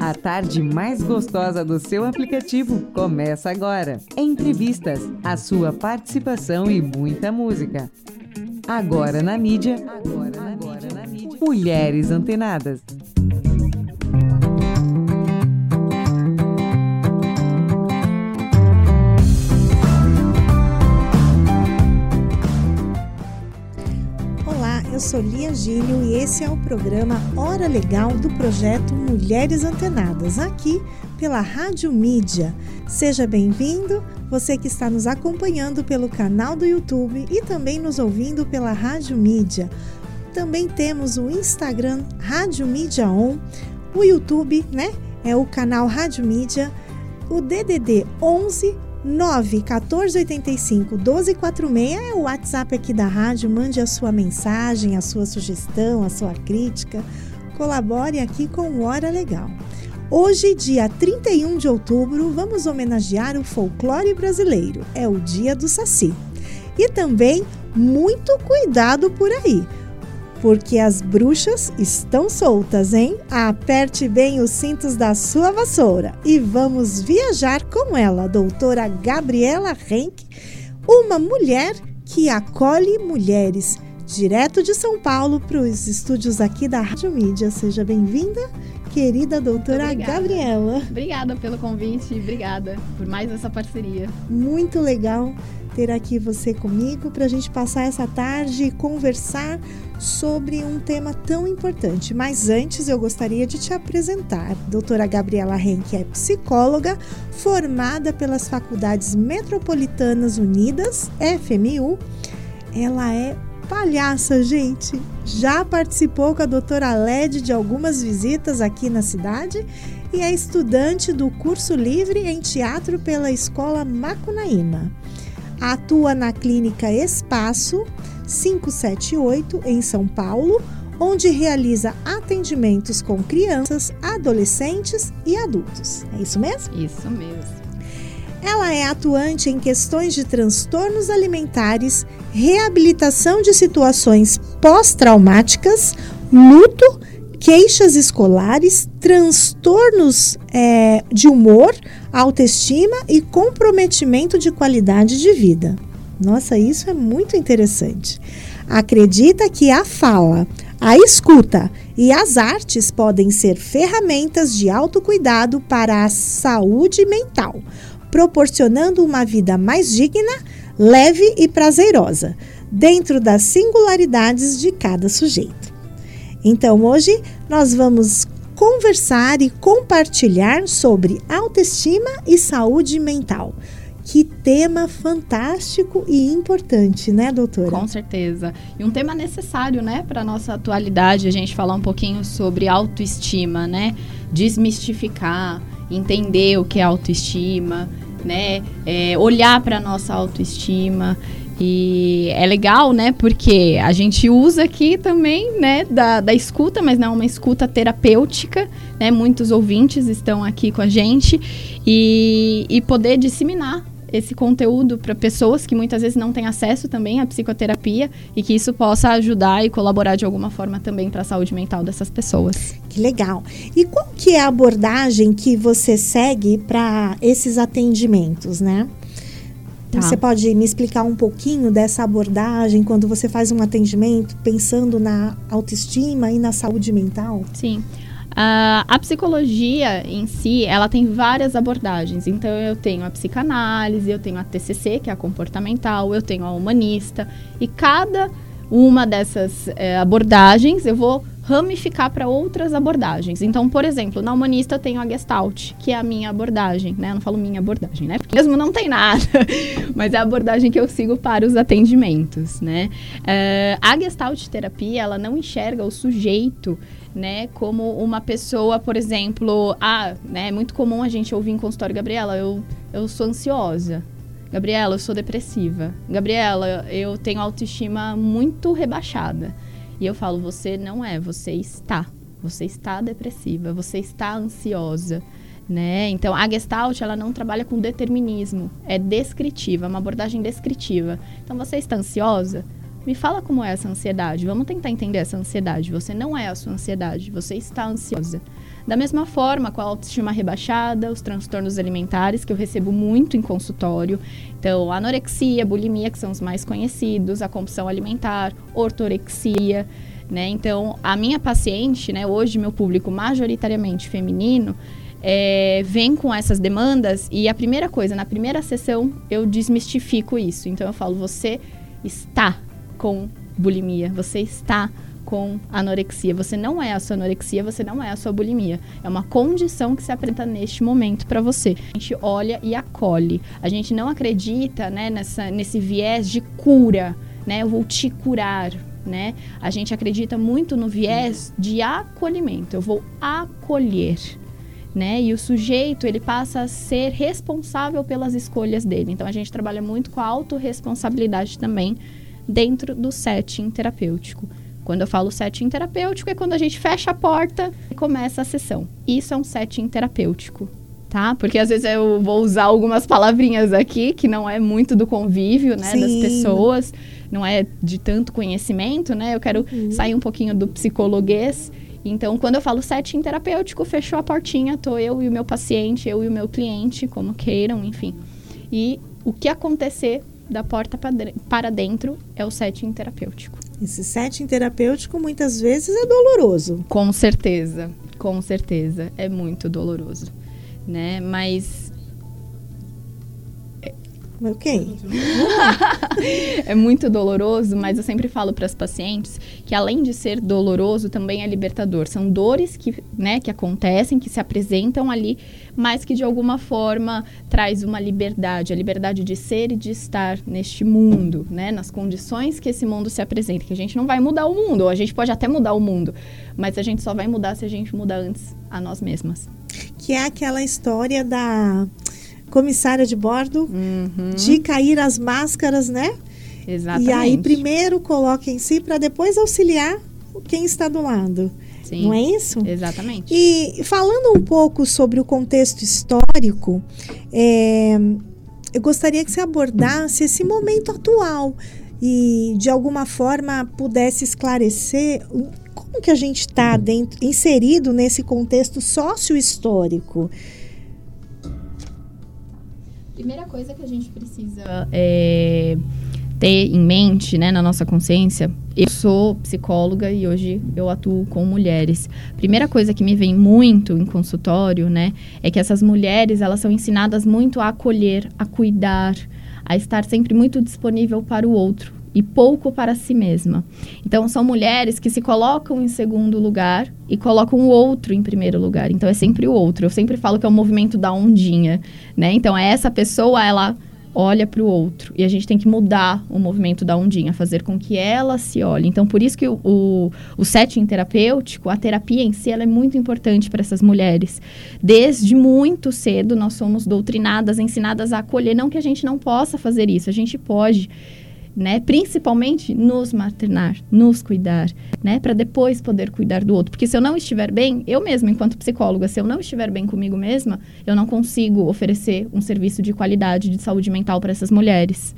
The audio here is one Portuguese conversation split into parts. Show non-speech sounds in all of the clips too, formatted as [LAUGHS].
A tarde mais gostosa do seu aplicativo começa agora. Entrevistas, a sua participação e muita música. Agora na mídia. Agora na mídia. Mulheres antenadas. Eu sou Lia Gílio e esse é o programa Hora Legal do projeto Mulheres Antenadas, aqui pela Rádio Mídia. Seja bem-vindo, você que está nos acompanhando pelo canal do YouTube e também nos ouvindo pela Rádio Mídia. Também temos o Instagram Rádio Mídia On, o YouTube, né? É o canal Rádio Mídia, o DDD 11 9 14 85 12 46 é o WhatsApp aqui da rádio. Mande a sua mensagem, a sua sugestão, a sua crítica. Colabore aqui com o Hora Legal. Hoje, dia 31 de outubro, vamos homenagear o folclore brasileiro. É o dia do Saci. E também muito cuidado por aí porque as bruxas estão soltas, hein? Aperte bem os cintos da sua vassoura e vamos viajar com ela, doutora Gabriela Henk, uma mulher que acolhe mulheres, direto de São Paulo para os estúdios aqui da Rádio Mídia. Seja bem-vinda, querida doutora Gabriela. Obrigada pelo convite, obrigada por mais essa parceria. Muito legal ter aqui você comigo para a gente passar essa tarde e conversar sobre um tema tão importante. Mas antes eu gostaria de te apresentar. Doutora Gabriela Henke é psicóloga, formada pelas Faculdades Metropolitanas Unidas, FMU. Ela é palhaça, gente. Já participou com a doutora Led de algumas visitas aqui na cidade e é estudante do curso livre em teatro pela Escola Macunaíma. Atua na Clínica Espaço 578 em São Paulo, onde realiza atendimentos com crianças, adolescentes e adultos. É isso mesmo? Isso mesmo. Ela é atuante em questões de transtornos alimentares, reabilitação de situações pós-traumáticas, luto, queixas escolares, transtornos é, de humor, autoestima e comprometimento de qualidade de vida. Nossa, isso é muito interessante. Acredita que a fala, a escuta e as artes podem ser ferramentas de autocuidado para a saúde mental, proporcionando uma vida mais digna, leve e prazerosa, dentro das singularidades de cada sujeito. Então, hoje nós vamos conversar e compartilhar sobre autoestima e saúde mental. Que tema fantástico e importante, né, doutora? Com certeza. E um tema necessário, né, para nossa atualidade, a gente falar um pouquinho sobre autoestima, né? Desmistificar, entender o que é autoestima, né? É, olhar para nossa autoestima. E é legal, né? Porque a gente usa aqui também, né, da, da escuta, mas não uma escuta terapêutica, né? Muitos ouvintes estão aqui com a gente e, e poder disseminar esse conteúdo para pessoas que muitas vezes não têm acesso também à psicoterapia e que isso possa ajudar e colaborar de alguma forma também para a saúde mental dessas pessoas. Que legal. E qual que é a abordagem que você segue para esses atendimentos, né? Tá. Você pode me explicar um pouquinho dessa abordagem quando você faz um atendimento pensando na autoestima e na saúde mental? Sim. Uh, a psicologia em si, ela tem várias abordagens. Então, eu tenho a psicanálise, eu tenho a TCC, que é a comportamental, eu tenho a humanista. E cada uma dessas eh, abordagens, eu vou ramificar para outras abordagens. Então, por exemplo, na humanista eu tenho a Gestalt, que é a minha abordagem, né? Eu não falo minha abordagem, né? Porque mesmo não tem nada, [LAUGHS] mas é a abordagem que eu sigo para os atendimentos, né? Uh, a Gestalt terapia, ela não enxerga o sujeito né, como uma pessoa, por exemplo, ah, né, é muito comum a gente ouvir em consultório, Gabriela, eu, eu sou ansiosa. Gabriela, eu sou depressiva. Gabriela, eu tenho autoestima muito rebaixada. E eu falo, você não é, você está. Você está depressiva, você está ansiosa. Né? Então, a Gestalt, ela não trabalha com determinismo, é descritiva, é uma abordagem descritiva. Então, você está ansiosa? Me fala como é essa ansiedade. Vamos tentar entender essa ansiedade. Você não é a sua ansiedade, você está ansiosa. Da mesma forma, com a autoestima rebaixada, os transtornos alimentares, que eu recebo muito em consultório. Então, anorexia, bulimia, que são os mais conhecidos, a compulsão alimentar, ortorexia. Né? Então, a minha paciente, né, hoje meu público majoritariamente feminino, é, vem com essas demandas e a primeira coisa, na primeira sessão, eu desmistifico isso. Então, eu falo, você está com bulimia, você está com anorexia. Você não é a sua anorexia, você não é a sua bulimia. É uma condição que se apresenta neste momento para você. A gente olha e acolhe. A gente não acredita né, nessa, nesse viés de cura, né? Eu vou te curar, né? A gente acredita muito no viés de acolhimento. Eu vou acolher. Né? E o sujeito ele passa a ser responsável pelas escolhas dele. Então a gente trabalha muito com a autorresponsabilidade também dentro do setting terapêutico. Quando eu falo setting terapêutico, é quando a gente fecha a porta e começa a sessão. Isso é um setting terapêutico, tá? Porque às vezes eu vou usar algumas palavrinhas aqui que não é muito do convívio, né, Sim. das pessoas, não é de tanto conhecimento, né? Eu quero uhum. sair um pouquinho do psicologuês. Então, quando eu falo setting terapêutico, fechou a portinha, tô eu e o meu paciente, eu e o meu cliente, como queiram, enfim. E o que acontecer da porta para dentro é o setting terapêutico. Esse setting terapêutico muitas vezes é doloroso. Com certeza, com certeza, é muito doloroso, né? Mas Ok. é muito doloroso, mas eu sempre falo para as pacientes que além de ser doloroso, também é libertador. São dores que, né, que acontecem, que se apresentam ali, mas que de alguma forma traz uma liberdade, a liberdade de ser e de estar neste mundo, né, nas condições que esse mundo se apresenta. Que a gente não vai mudar o mundo, ou a gente pode até mudar o mundo, mas a gente só vai mudar se a gente mudar antes a nós mesmas. Que é aquela história da comissária de bordo, uhum. de cair as máscaras, né? Exatamente. E aí primeiro coloca em si para depois auxiliar quem está do lado. Sim, não é isso? Exatamente. E falando um pouco sobre o contexto histórico, é, eu gostaria que você abordasse esse momento atual e de alguma forma pudesse esclarecer como que a gente está inserido nesse contexto sócio-histórico. Primeira coisa que a gente precisa é, ter em mente, né, na nossa consciência, eu sou psicóloga e hoje eu atuo com mulheres. Primeira coisa que me vem muito em consultório, né, é que essas mulheres, elas são ensinadas muito a acolher, a cuidar, a estar sempre muito disponível para o outro e pouco para si mesma. Então, são mulheres que se colocam em segundo lugar e colocam o outro em primeiro lugar. Então, é sempre o outro. Eu sempre falo que é o movimento da ondinha, né? Então, é essa pessoa, ela olha para o outro. E a gente tem que mudar o movimento da ondinha, fazer com que ela se olhe. Então, por isso que o, o, o setting terapêutico, a terapia em si, ela é muito importante para essas mulheres. Desde muito cedo, nós somos doutrinadas, ensinadas a acolher. Não que a gente não possa fazer isso, a gente pode né? Principalmente nos maternar, nos cuidar, né? Para depois poder cuidar do outro. Porque se eu não estiver bem, eu mesma, enquanto psicóloga, se eu não estiver bem comigo mesma, eu não consigo oferecer um serviço de qualidade de saúde mental para essas mulheres.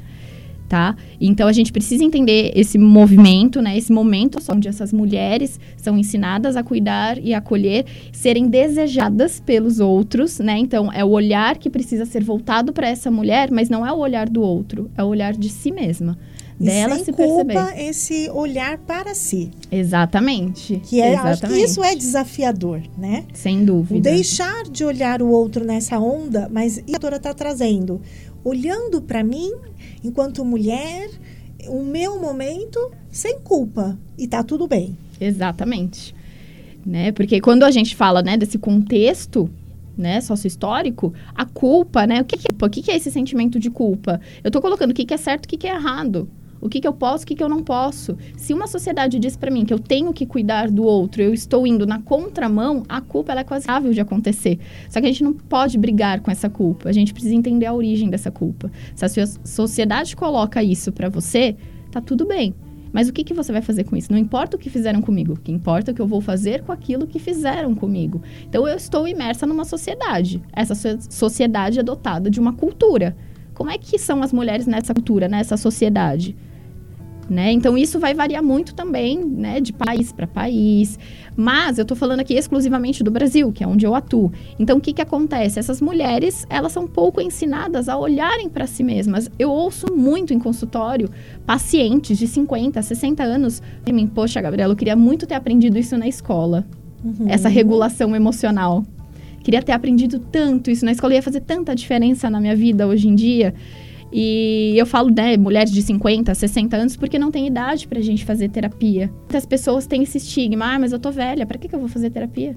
Tá? Então a gente precisa entender esse movimento, né? Esse momento onde essas mulheres são ensinadas a cuidar e acolher, serem desejadas pelos outros, né? Então é o olhar que precisa ser voltado para essa mulher, mas não é o olhar do outro, é o olhar de si mesma dela sem se culpa, perceber. esse olhar para si. Exatamente. Que é, Exatamente. acho que isso é desafiador, né? Sem dúvida. O deixar de olhar o outro nessa onda, mas a doutora está trazendo, olhando para mim enquanto mulher, o meu momento sem culpa e tá tudo bem. Exatamente. Né? Porque quando a gente fala, né, desse contexto né, sócio-histórico, a culpa, né? O que, que é? O que, que é esse sentimento de culpa? Eu estou colocando o que, que é certo o que, que é errado. O que, que eu posso, o que, que eu não posso. Se uma sociedade diz para mim que eu tenho que cuidar do outro, eu estou indo na contramão, a culpa é quase rável de acontecer. Só que a gente não pode brigar com essa culpa. A gente precisa entender a origem dessa culpa. Se a sua sociedade coloca isso para você, tá tudo bem. Mas o que, que você vai fazer com isso? Não importa o que fizeram comigo, o que importa é o que eu vou fazer com aquilo que fizeram comigo. Então eu estou imersa numa sociedade. Essa sociedade é dotada de uma cultura. Como é que são as mulheres nessa cultura, nessa sociedade? Né? Então isso vai variar muito também, né, de país para país. Mas eu estou falando aqui exclusivamente do Brasil, que é onde eu atuo. Então o que que acontece? Essas mulheres, elas são pouco ensinadas a olharem para si mesmas. Eu ouço muito em consultório pacientes de 50, 60 anos, mim, poxa, Gabriela, eu queria muito ter aprendido isso na escola. Uhum. Essa regulação emocional. Queria ter aprendido tanto isso na escola, ia fazer tanta diferença na minha vida hoje em dia. E eu falo, né, mulheres de 50, 60 anos, porque não tem idade pra gente fazer terapia. Muitas pessoas têm esse estigma, ah, mas eu tô velha, pra que, que eu vou fazer terapia?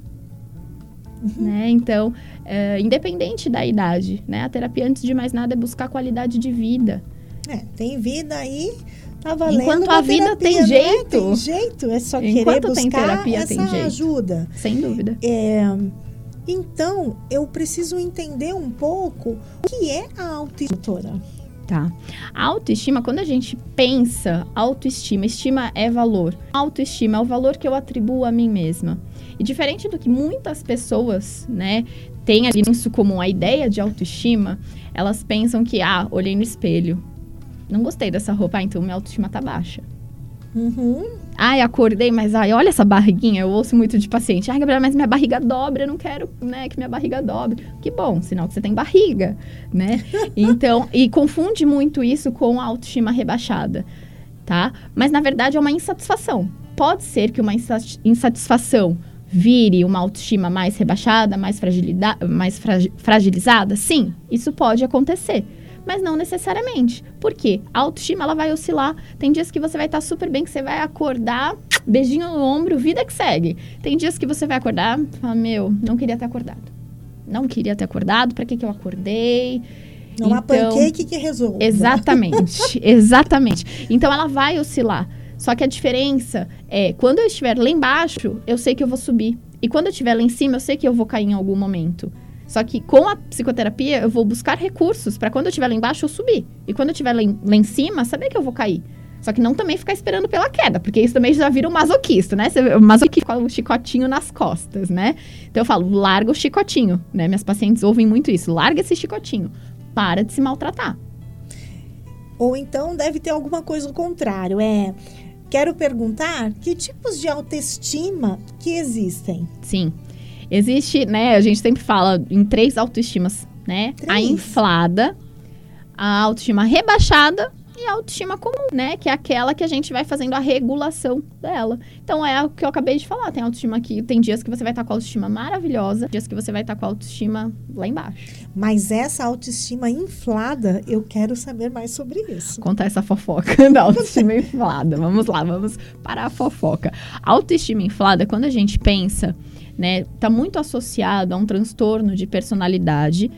Uhum. Né? Então, é, independente da idade, né? A terapia, antes de mais nada, é buscar qualidade de vida. É, tem vida aí, tá valendo Enquanto a vida terapia, tem é? jeito. Tem jeito, é só Enquanto querer buscar tem terapia, essa tem jeito. ajuda. Sem dúvida. É, então, eu preciso entender um pouco o que é a autoestima. Tá. A autoestima, quando a gente pensa autoestima, estima é valor. Autoestima é o valor que eu atribuo a mim mesma. E diferente do que muitas pessoas, né, têm ali isso como a ideia de autoestima, elas pensam que, ah, olhei no espelho, não gostei dessa roupa, ah, então minha autoestima tá baixa. Uhum. Ai, acordei, mas ai, olha essa barriguinha. Eu ouço muito de paciente. Ai, Gabriela, mas minha barriga dobra. Eu não quero, né, que minha barriga dobre. Que bom, sinal que você tem barriga, né? [LAUGHS] Então, e confunde muito isso com a autoestima rebaixada, tá? Mas na verdade é uma insatisfação. Pode ser que uma insatisfação vire uma autoestima mais rebaixada, mais, mais fragilizada? Sim, isso pode acontecer mas não necessariamente. Por quê? A autoestima ela vai oscilar. Tem dias que você vai estar super bem, que você vai acordar, beijinho no ombro, vida que segue. Tem dias que você vai acordar, fala, meu, não queria ter acordado. Não queria ter acordado, para que que eu acordei? Não então, há pancake que resolva. Exatamente, [LAUGHS] exatamente. Então ela vai oscilar. Só que a diferença é, quando eu estiver lá embaixo, eu sei que eu vou subir. E quando eu estiver lá em cima, eu sei que eu vou cair em algum momento. Só que com a psicoterapia, eu vou buscar recursos para quando eu estiver lá embaixo, eu subir. E quando eu estiver lá, em, lá em cima, saber que eu vou cair. Só que não também ficar esperando pela queda, porque isso também já vira um masoquista, né? O masoquista com o chicotinho nas costas, né? Então eu falo, larga o chicotinho, né? Minhas pacientes ouvem muito isso. Larga esse chicotinho. Para de se maltratar. Ou então deve ter alguma coisa do contrário. É. Quero perguntar que tipos de autoestima que existem. Sim. Existe, né? A gente sempre fala em três autoestimas, né? Três. A inflada, a autoestima rebaixada e a autoestima comum, né? Que é aquela que a gente vai fazendo a regulação dela. Então é o que eu acabei de falar. Tem autoestima que tem dias que você vai estar com a autoestima maravilhosa, dias que você vai estar com a autoestima lá embaixo. Mas essa autoestima inflada, eu quero saber mais sobre isso. Contar essa fofoca [LAUGHS] da autoestima inflada. Vamos lá, vamos para a fofoca. A autoestima inflada, quando a gente pensa né? Tá muito associado a um transtorno de personalidade,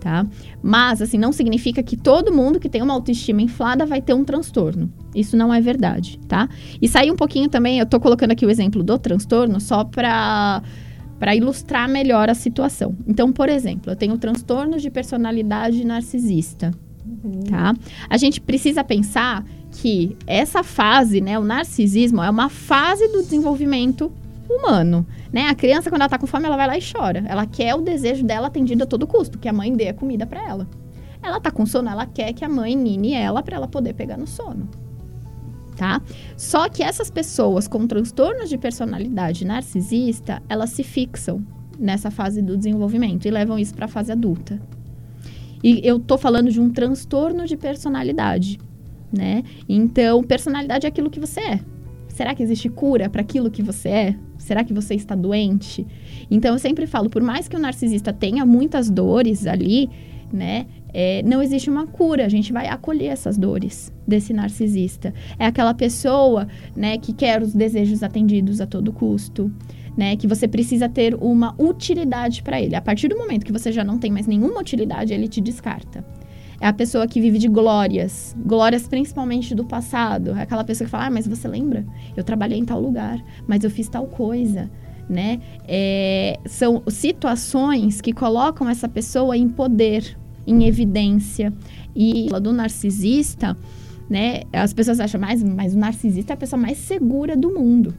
tá? Mas, assim, não significa que todo mundo que tem uma autoestima inflada vai ter um transtorno. Isso não é verdade, tá? E sair um pouquinho também, eu tô colocando aqui o exemplo do transtorno só para para ilustrar melhor a situação. Então, por exemplo, eu tenho transtornos de personalidade narcisista, uhum. tá? A gente precisa pensar que essa fase, né, o narcisismo é uma fase do desenvolvimento humano, né? A criança, quando ela tá com fome, ela vai lá e chora. Ela quer o desejo dela atendido a todo custo, que a mãe dê a comida para ela. Ela tá com sono, ela quer que a mãe nine ela para ela poder pegar no sono. Tá? Só que essas pessoas com transtornos de personalidade narcisista, elas se fixam nessa fase do desenvolvimento e levam isso para a fase adulta. E eu tô falando de um transtorno de personalidade, né? Então, personalidade é aquilo que você é. Será que existe cura para aquilo que você é? Será que você está doente? Então eu sempre falo, por mais que o narcisista tenha muitas dores ali, né? É, não existe uma cura, a gente vai acolher essas dores desse narcisista. É aquela pessoa, né, que quer os desejos atendidos a todo custo, né, que você precisa ter uma utilidade para ele. A partir do momento que você já não tem mais nenhuma utilidade, ele te descarta. É a pessoa que vive de glórias, glórias principalmente do passado. É aquela pessoa que fala: ah, mas você lembra? Eu trabalhei em tal lugar, mas eu fiz tal coisa. Né? É, são situações que colocam essa pessoa em poder, em evidência. E do narcisista, né? As pessoas acham mais, mas o narcisista é a pessoa mais segura do mundo.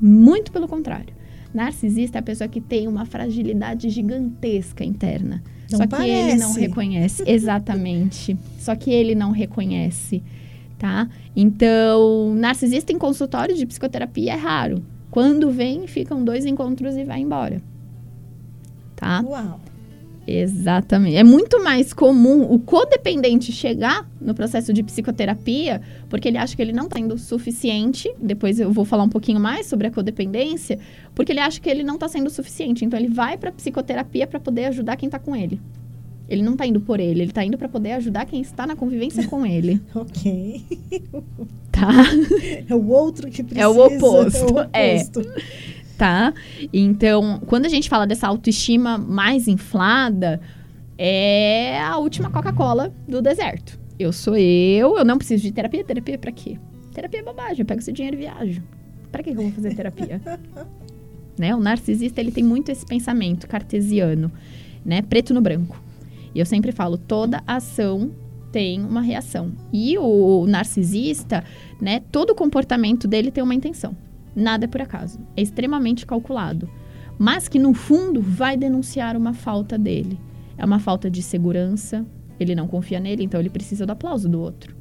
Muito pelo contrário. Narcisista é a pessoa que tem uma fragilidade gigantesca interna. Não Só parece. que ele não reconhece. [LAUGHS] Exatamente. Só que ele não reconhece. Tá? Então, narcisista em consultório de psicoterapia é raro. Quando vem, ficam dois encontros e vai embora. Tá? Uau. Exatamente. É muito mais comum o codependente chegar no processo de psicoterapia porque ele acha que ele não está sendo suficiente. Depois eu vou falar um pouquinho mais sobre a codependência, porque ele acha que ele não está sendo suficiente. Então ele vai para psicoterapia para poder ajudar quem está com ele. Ele não está indo por ele, ele está indo para poder ajudar quem está na convivência com ele. [LAUGHS] ok. Tá? [LAUGHS] É o outro que precisa. É o oposto. É. O oposto. É tá? Então, quando a gente fala dessa autoestima mais inflada, é a última Coca-Cola do deserto. Eu sou eu, eu não preciso de terapia. Terapia pra quê? Terapia é bobagem, eu pego esse dinheiro e viajo. Pra que eu vou fazer terapia? [LAUGHS] né? O narcisista, ele tem muito esse pensamento cartesiano, né? Preto no branco. E eu sempre falo, toda ação tem uma reação. E o narcisista, né, todo comportamento dele tem uma intenção. Nada é por acaso. É extremamente calculado. Mas que no fundo vai denunciar uma falta dele. É uma falta de segurança, ele não confia nele, então ele precisa do aplauso do outro.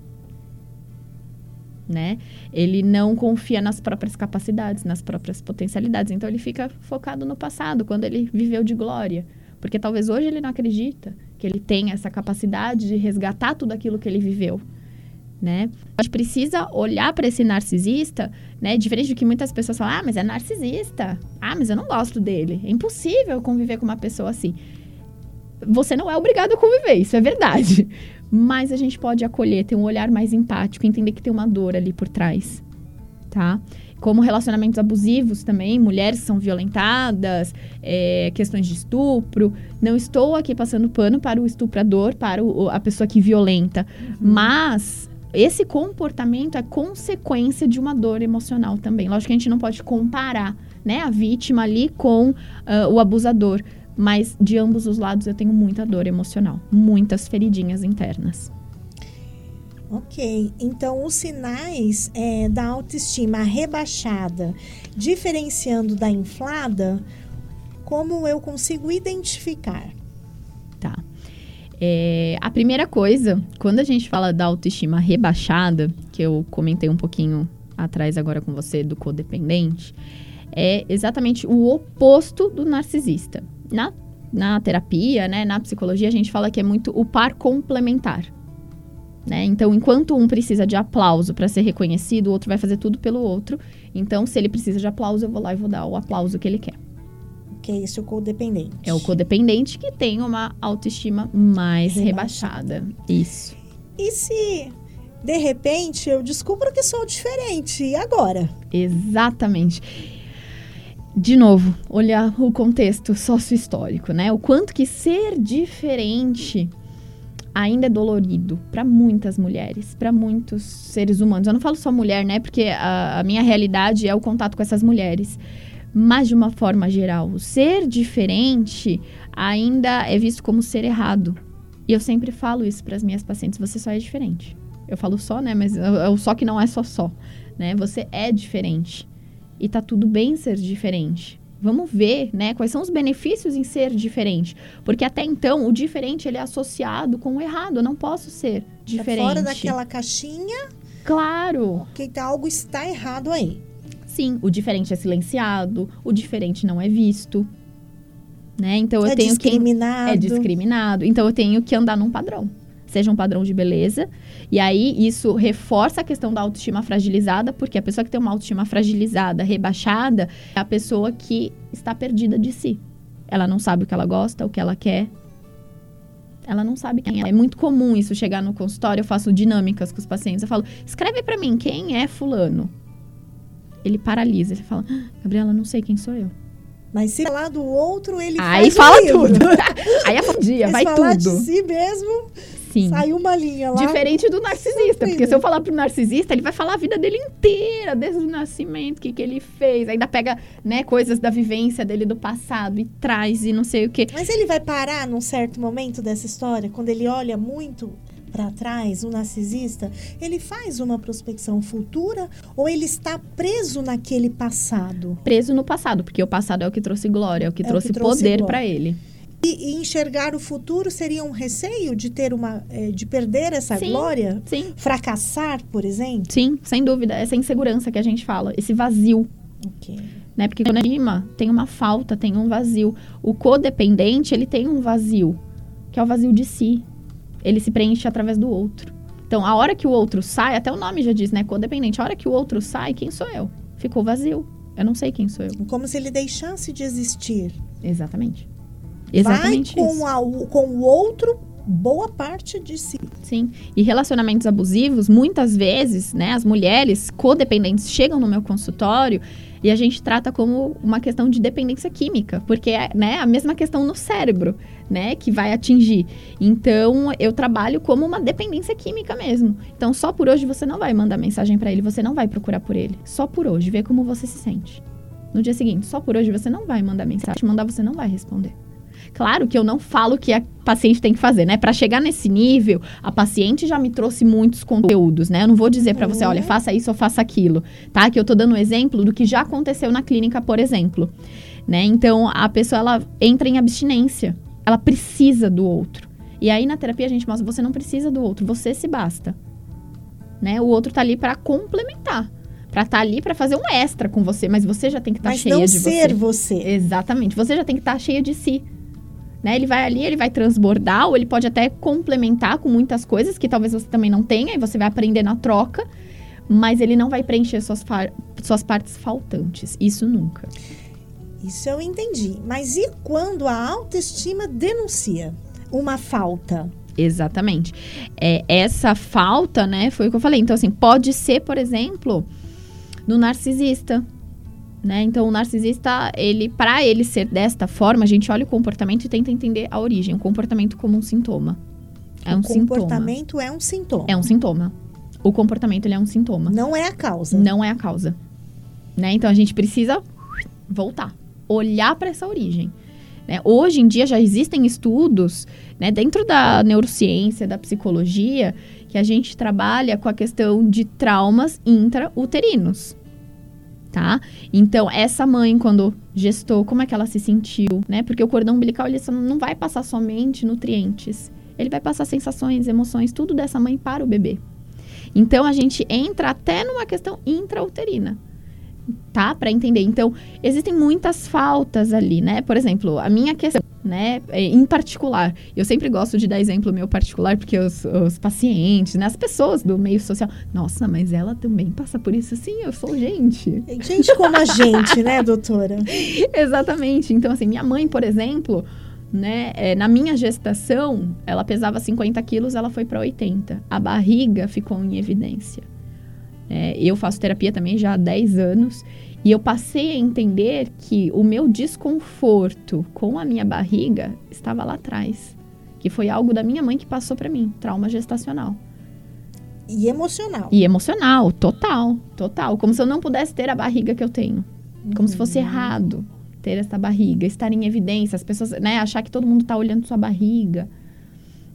Né? Ele não confia nas próprias capacidades, nas próprias potencialidades, então ele fica focado no passado, quando ele viveu de glória. Porque talvez hoje ele não acredita que ele tem essa capacidade de resgatar tudo aquilo que ele viveu né? A gente precisa olhar para esse narcisista, né? Diferente do que muitas pessoas falam, ah, mas é narcisista. Ah, mas eu não gosto dele. É impossível conviver com uma pessoa assim. Você não é obrigado a conviver, isso é verdade. [LAUGHS] Mas a gente pode acolher, ter um olhar mais empático, entender que tem uma dor ali por trás, tá? Como relacionamentos abusivos também, mulheres são violentadas, é, questões de estupro. Não estou aqui passando pano para o estuprador, para o, a pessoa que violenta, uhum. mas esse comportamento é consequência de uma dor emocional também. Lógico que a gente não pode comparar né, a vítima ali com uh, o abusador, mas de ambos os lados eu tenho muita dor emocional, muitas feridinhas internas. Ok, então os sinais é, da autoestima rebaixada, diferenciando da inflada, como eu consigo identificar? É, a primeira coisa, quando a gente fala da autoestima rebaixada, que eu comentei um pouquinho atrás agora com você do codependente, é exatamente o oposto do narcisista. Na, na terapia, né, na psicologia, a gente fala que é muito o par complementar. Né? Então, enquanto um precisa de aplauso para ser reconhecido, o outro vai fazer tudo pelo outro. Então, se ele precisa de aplauso, eu vou lá e vou dar o aplauso que ele quer que é esse o codependente. É o codependente que tem uma autoestima mais rebaixada. rebaixada. Isso. E se de repente eu descubro que sou diferente, e agora? Exatamente. De novo, olhar o contexto sócio-histórico, né? O quanto que ser diferente ainda é dolorido para muitas mulheres, para muitos seres humanos. Eu não falo só mulher, né? Porque a, a minha realidade é o contato com essas mulheres mas de uma forma geral, o ser diferente ainda é visto como ser errado. E eu sempre falo isso para as minhas pacientes: você só é diferente. Eu falo só, né? Mas o só que não é só só, né? Você é diferente. E tá tudo bem ser diferente. Vamos ver, né, quais são os benefícios em ser diferente, porque até então o diferente ele é associado com o errado. Eu não posso ser diferente. É fora daquela caixinha. Claro. Que algo está errado aí sim, o diferente é silenciado, o diferente não é visto. Né? Então eu é tenho discriminado. que é discriminado. Então eu tenho que andar num padrão. Seja um padrão de beleza. E aí isso reforça a questão da autoestima fragilizada, porque a pessoa que tem uma autoestima fragilizada, rebaixada, é a pessoa que está perdida de si. Ela não sabe o que ela gosta, o que ela quer. Ela não sabe quem é. É muito comum isso chegar no consultório, eu faço dinâmicas com os pacientes. Eu falo: "Escreve para mim quem é fulano" ele paralisa. Ele fala, ah, Gabriela, não sei quem sou eu. Mas se falar do outro, ele Aí fala tudo. [LAUGHS] Aí é dia, vai falar tudo. de si mesmo, Sim. sai uma linha lá. Diferente do narcisista. Porque se eu falar pro narcisista, ele vai falar a vida dele inteira, desde o nascimento, o que, que ele fez. Ainda pega, né, coisas da vivência dele do passado e traz e não sei o quê. Mas ele vai parar num certo momento dessa história, quando ele olha muito para trás, o narcisista, ele faz uma prospecção futura ou ele está preso naquele passado? Preso no passado, porque o passado é o que trouxe glória, é o que é trouxe, o que trouxe poder para ele. E, e enxergar o futuro seria um receio de ter uma, é, de perder essa Sim, glória, Sim, fracassar, por exemplo. sim, sem dúvida. Essa insegurança que a gente fala, esse vazio. Ok. né? Porque quando a rima tem uma falta, tem um vazio. O codependente, ele tem um vazio, que é o vazio de si. Ele se preenche através do outro. Então, a hora que o outro sai, até o nome já diz, né? Codependente. A hora que o outro sai, quem sou eu? Ficou vazio. Eu não sei quem sou eu. Como se ele deixasse de existir. Exatamente. Exatamente Vai isso. com, a- com o outro boa parte de si. Sim. E relacionamentos abusivos, muitas vezes, né, as mulheres codependentes chegam no meu consultório e a gente trata como uma questão de dependência química, porque é, né, a mesma questão no cérebro, né, que vai atingir. Então, eu trabalho como uma dependência química mesmo. Então, só por hoje você não vai mandar mensagem pra ele, você não vai procurar por ele. Só por hoje, ver como você se sente. No dia seguinte, só por hoje você não vai mandar mensagem, mandar você não vai responder. Claro que eu não falo o que a paciente tem que fazer, né? Para chegar nesse nível, a paciente já me trouxe muitos conteúdos, né? Eu não vou dizer para você, Uhum. olha, faça isso ou faça aquilo, tá? Que eu tô dando um exemplo do que já aconteceu na clínica, por exemplo, né? Então, a pessoa ela entra em abstinência, ela precisa do outro. E aí na terapia a gente mostra, você não precisa do outro, você se basta. Né? O outro tá ali para complementar, para estar ali para fazer um extra com você, mas você já tem que estar Mas cheia não de ser você. você. Exatamente. Você já tem que estar cheia de si. Né? Ele vai ali, ele vai transbordar, ou ele pode até complementar com muitas coisas que talvez você também não tenha, e você vai aprender na troca, mas ele não vai preencher suas, suas partes faltantes. Isso nunca. Isso eu entendi. Mas e quando a autoestima denuncia uma falta? Exatamente. É, essa falta, né, foi o que eu falei. Então, assim, pode ser, por exemplo, no narcisista. Né? Então, o narcisista, ele, para ele ser desta forma, a gente olha o comportamento e tenta entender a origem. O comportamento como um sintoma. É um o sintoma. comportamento é um sintoma. É um sintoma. O comportamento, ele é um sintoma. Não é a causa. Não é a causa. Né? Então, a gente precisa voltar. Olhar para essa origem. né? Hoje em dia, já existem estudos, né, dentro da neurociência, da psicologia, que a gente trabalha com a questão de traumas intrauterinos. Tá? Então, essa mãe, quando gestou, como é que ela se sentiu, né? Porque o cordão umbilical, ele não vai passar somente nutrientes. Ele vai passar sensações, emoções, tudo dessa mãe para o bebê. Então, a gente entra até numa questão intrauterina, tá? Para entender. Então, existem muitas faltas ali, né? Por exemplo, a minha questão, né? é, Em particular, eu sempre gosto de dar exemplo meu particular, porque os, os pacientes, né? As pessoas do meio social, nossa, mas ela também passa por isso? Sim, eu sou gente. Gente como a gente, né, doutora? [LAUGHS] Exatamente. Então, assim, minha mãe, por exemplo, né, é, na minha gestação, ela pesava 50 quilos, ela foi para 80. A barriga ficou em evidência. É, eu faço terapia também já há 10 anos e eu passei a entender que o meu desconforto com a minha barriga estava lá atrás. Que foi algo da minha mãe que passou para mim, trauma gestacional. E emocional. E emocional, total, total. Como se eu não pudesse ter a barriga que eu tenho. Como se fosse errado ter essa barriga, estar em evidência, as pessoas, né, achar que todo mundo tá olhando sua barriga.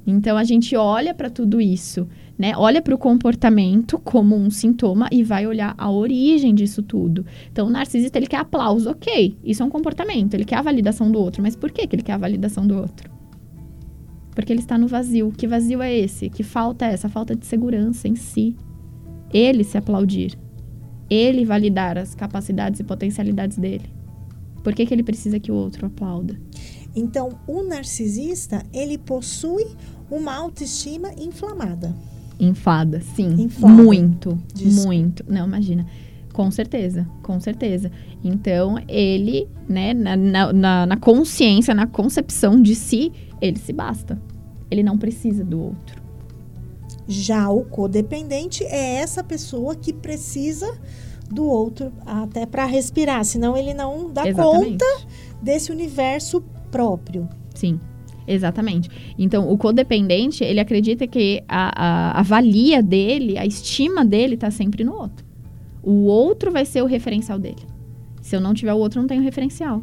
Então a gente olha para tudo isso, né? Olha para o comportamento como um sintoma e vai olhar a origem disso tudo. Então o narcisista ele quer aplauso, ok? Isso é um comportamento, ele quer a validação do outro, mas por que que ele quer a validação do outro? Porque ele está no vazio. Que vazio é esse? Que falta é essa? Falta de segurança em si. Ele se aplaudir. Ele validar as capacidades e potencialidades dele. Por que, que ele precisa que o outro aplauda? Então, o narcisista, ele possui uma autoestima inflamada. Inflada, sim. Inflada. Muito, Desculpa. muito. Não, imagina. Com certeza, com certeza. Então, ele, né, na, na, na- na consciência, na concepção de si, ele se basta. Ele não precisa do outro. Já o codependente é essa pessoa que precisa do outro até para respirar, senão ele não dá Exatamente. conta desse universo próprio. Sim, exatamente. Então, o codependente, ele acredita que a, a, a valia dele, a estima dele tá sempre no outro. O outro vai ser o referencial dele. Se eu não tiver o outro, não tenho referencial.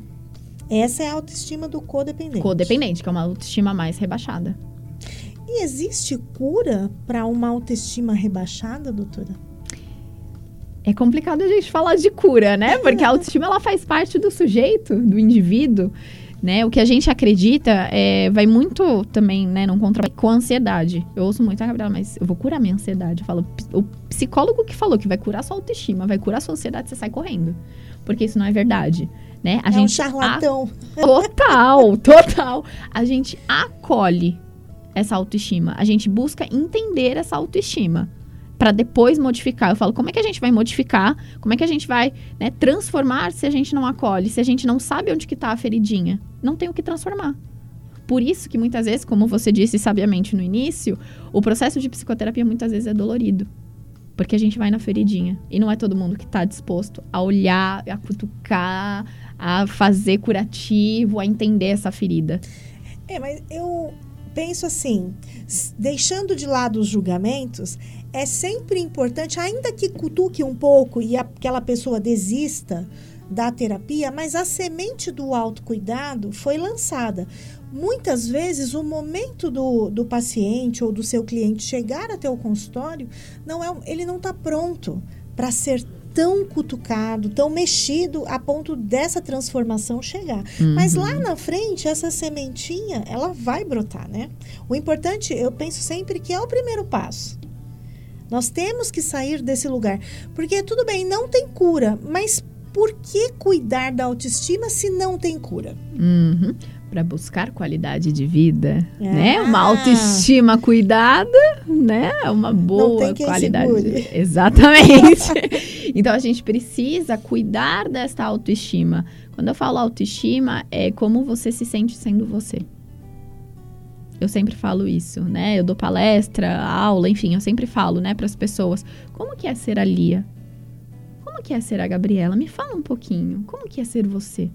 Essa é a autoestima do codependente. Codependente, que é uma autoestima mais rebaixada. E existe cura para uma autoestima rebaixada, doutora? É complicado a gente falar de cura, né? Porque a autoestima ela faz parte do sujeito, do indivíduo. Né? O que a gente acredita é, vai muito também, né, num contra com a ansiedade. Eu ouço muito, ah, Gabriela, mas eu vou curar minha ansiedade. Eu falo, o psicólogo que falou que vai curar sua autoestima, vai curar sua ansiedade, você sai correndo. Porque isso não é verdade. Né? A é gente um charlatão. A... Total, [LAUGHS] total. A gente acolhe essa autoestima. A gente busca entender essa autoestima para depois modificar. Eu falo, como é que a gente vai modificar? Como é que a gente vai né, transformar se a gente não acolhe? Se a gente não sabe onde que tá a feridinha? Não tem o que transformar. Por isso que muitas vezes, como você disse sabiamente no início, o processo de psicoterapia muitas vezes é dolorido. Porque a gente vai na feridinha. E não é todo mundo que está disposto a olhar, a cutucar, a fazer curativo, a entender essa ferida. É, mas eu penso assim, deixando de lado os julgamentos, é sempre importante, ainda que cutuque um pouco e aquela pessoa desista da terapia, mas a semente do autocuidado foi lançada. Muitas vezes, o momento do, do paciente ou do seu cliente chegar até o consultório, não é, ele não está pronto para ser tão cutucado, tão mexido a ponto dessa transformação chegar. Uhum. Mas lá na frente, essa sementinha, ela vai brotar, né? O importante, eu penso sempre que é o primeiro passo. Nós temos que sair desse lugar. Porque tudo bem, não tem cura, mas por que cuidar da autoestima se não tem cura? Uhum. Para buscar qualidade de vida, é. né? Uma autoestima cuidada, né? Uma boa qualidade. De vida. [LAUGHS] Exatamente. [LAUGHS] então a gente precisa cuidar dessa autoestima. Quando eu falo autoestima, é como você se sente sendo você. Eu sempre falo isso, né? Eu dou palestra, aula, enfim, eu sempre falo, né, para as pessoas, como que é ser a Lia? Como que é ser a Gabriela? Me fala um pouquinho. Como que é ser você?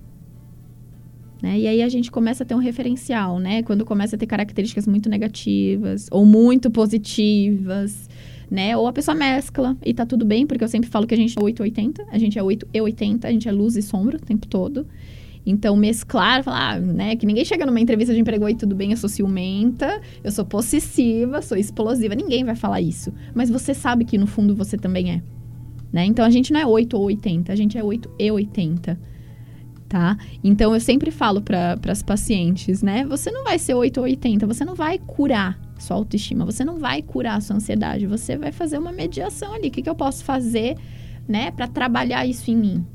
Né? E aí a gente começa a ter um referencial, né? Quando começa a ter características muito negativas ou muito positivas, né? Ou a pessoa mescla e tá tudo bem, porque eu sempre falo que a gente é 880, a gente é 8 e 80, a gente é luz e sombra o tempo todo. Então, mesclar, falar, ah, né, que ninguém chega numa entrevista de emprego, oi, tudo bem, eu sou ciumenta, eu sou possessiva, sou explosiva, ninguém vai falar isso. Mas você sabe que no fundo você também é. Né? Então, a gente não é 8 ou 80, a gente é 8 e 80. Tá? Então, eu sempre falo para as pacientes, né? Você não vai ser 8 ou 80, você não vai curar sua autoestima, você não vai curar sua ansiedade, você vai fazer uma mediação ali. O que, que eu posso fazer, né, para trabalhar isso em mim?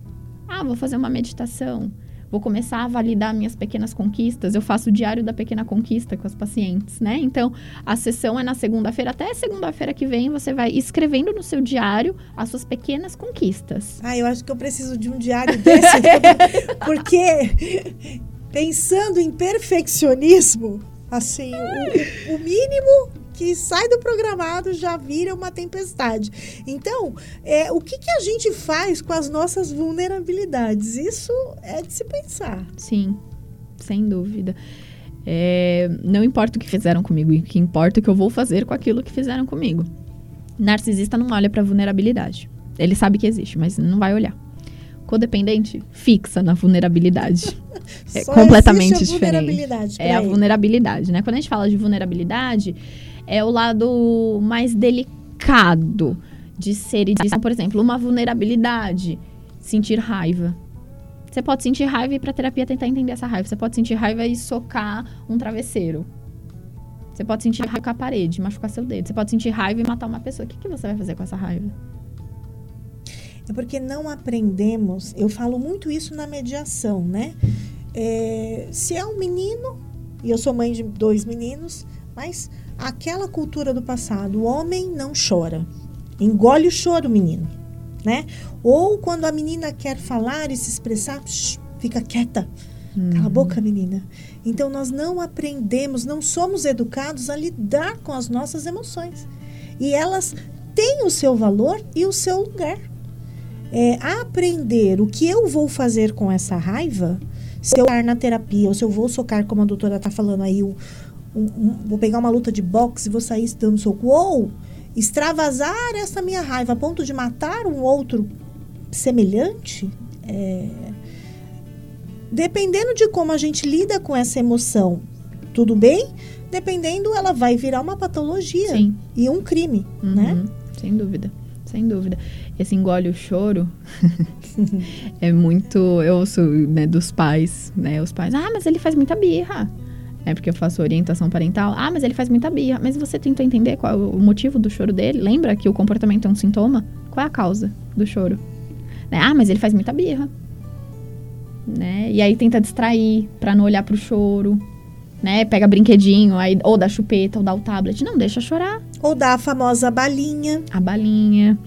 Ah, vou fazer uma meditação vou começar a validar minhas pequenas conquistas. Eu faço o diário da pequena conquista com as pacientes, né? Então, a sessão é na segunda-feira. Até segunda-feira que vem, você vai escrevendo no seu diário as suas pequenas conquistas. Ah, eu acho que eu preciso de um diário desse. [LAUGHS] porque pensando em perfeccionismo, assim, o, o mínimo que sai do programado já vira uma tempestade. Então, é, o que, que a gente faz com as nossas vulnerabilidades? Isso é de se pensar. Sim, sem dúvida. É, não importa o que fizeram comigo, o que importa é o que eu vou fazer com aquilo que fizeram comigo. Narcisista não olha para vulnerabilidade. Ele sabe que existe, mas não vai olhar. Codependente fixa na vulnerabilidade. [LAUGHS] é completamente diferente. É a vulnerabilidade, né? Quando a gente fala de vulnerabilidade, é o lado mais delicado de ser e de, por exemplo, uma vulnerabilidade, sentir raiva. Você pode sentir raiva e ir pra terapia tentar entender essa raiva. Você pode sentir raiva e socar um travesseiro. Você pode sentir raiva com a parede, machucar seu dedo. Você pode sentir raiva e matar uma pessoa. O que, que você vai fazer com essa raiva? É porque não aprendemos. Eu falo muito isso na mediação, né? É, se é um menino, e eu sou mãe de dois meninos, mas aquela cultura do passado, o homem não chora. Engole o choro, menino, né? Ou quando a menina quer falar e se expressar, fica quieta. Uhum. Cala a boca, menina. Então nós não aprendemos, não somos educados a lidar com as nossas emoções. E elas têm o seu valor e o seu lugar. É, aprender o que eu vou fazer com essa raiva, se eu estar na terapia, ou se eu vou socar, como a doutora está falando aí, o, um, um, vou pegar uma luta de boxe e vou sair dando soco. Ou extravasar essa minha raiva a ponto de matar um outro semelhante. É... Dependendo de como a gente lida com essa emoção, tudo bem? Dependendo, ela vai virar uma patologia Sim. e um crime, uhum, né? Sem dúvida. Sem dúvida. Esse engole o choro [LAUGHS] é muito. Eu ouço né, dos pais, né? Os pais, ah, mas ele faz muita birra. É porque eu faço orientação parental. Ah, mas ele faz muita birra. Mas você tentou entender qual é o motivo do choro dele? Lembra que o comportamento é um sintoma? Qual é a causa do choro? Né? Ah, mas ele faz muita birra. Né? E aí tenta distrair para não olhar pro choro. Né? Pega brinquedinho, aí, ou dá chupeta, ou dá o tablet. Não, deixa chorar. Ou dá a famosa balinha. A balinha.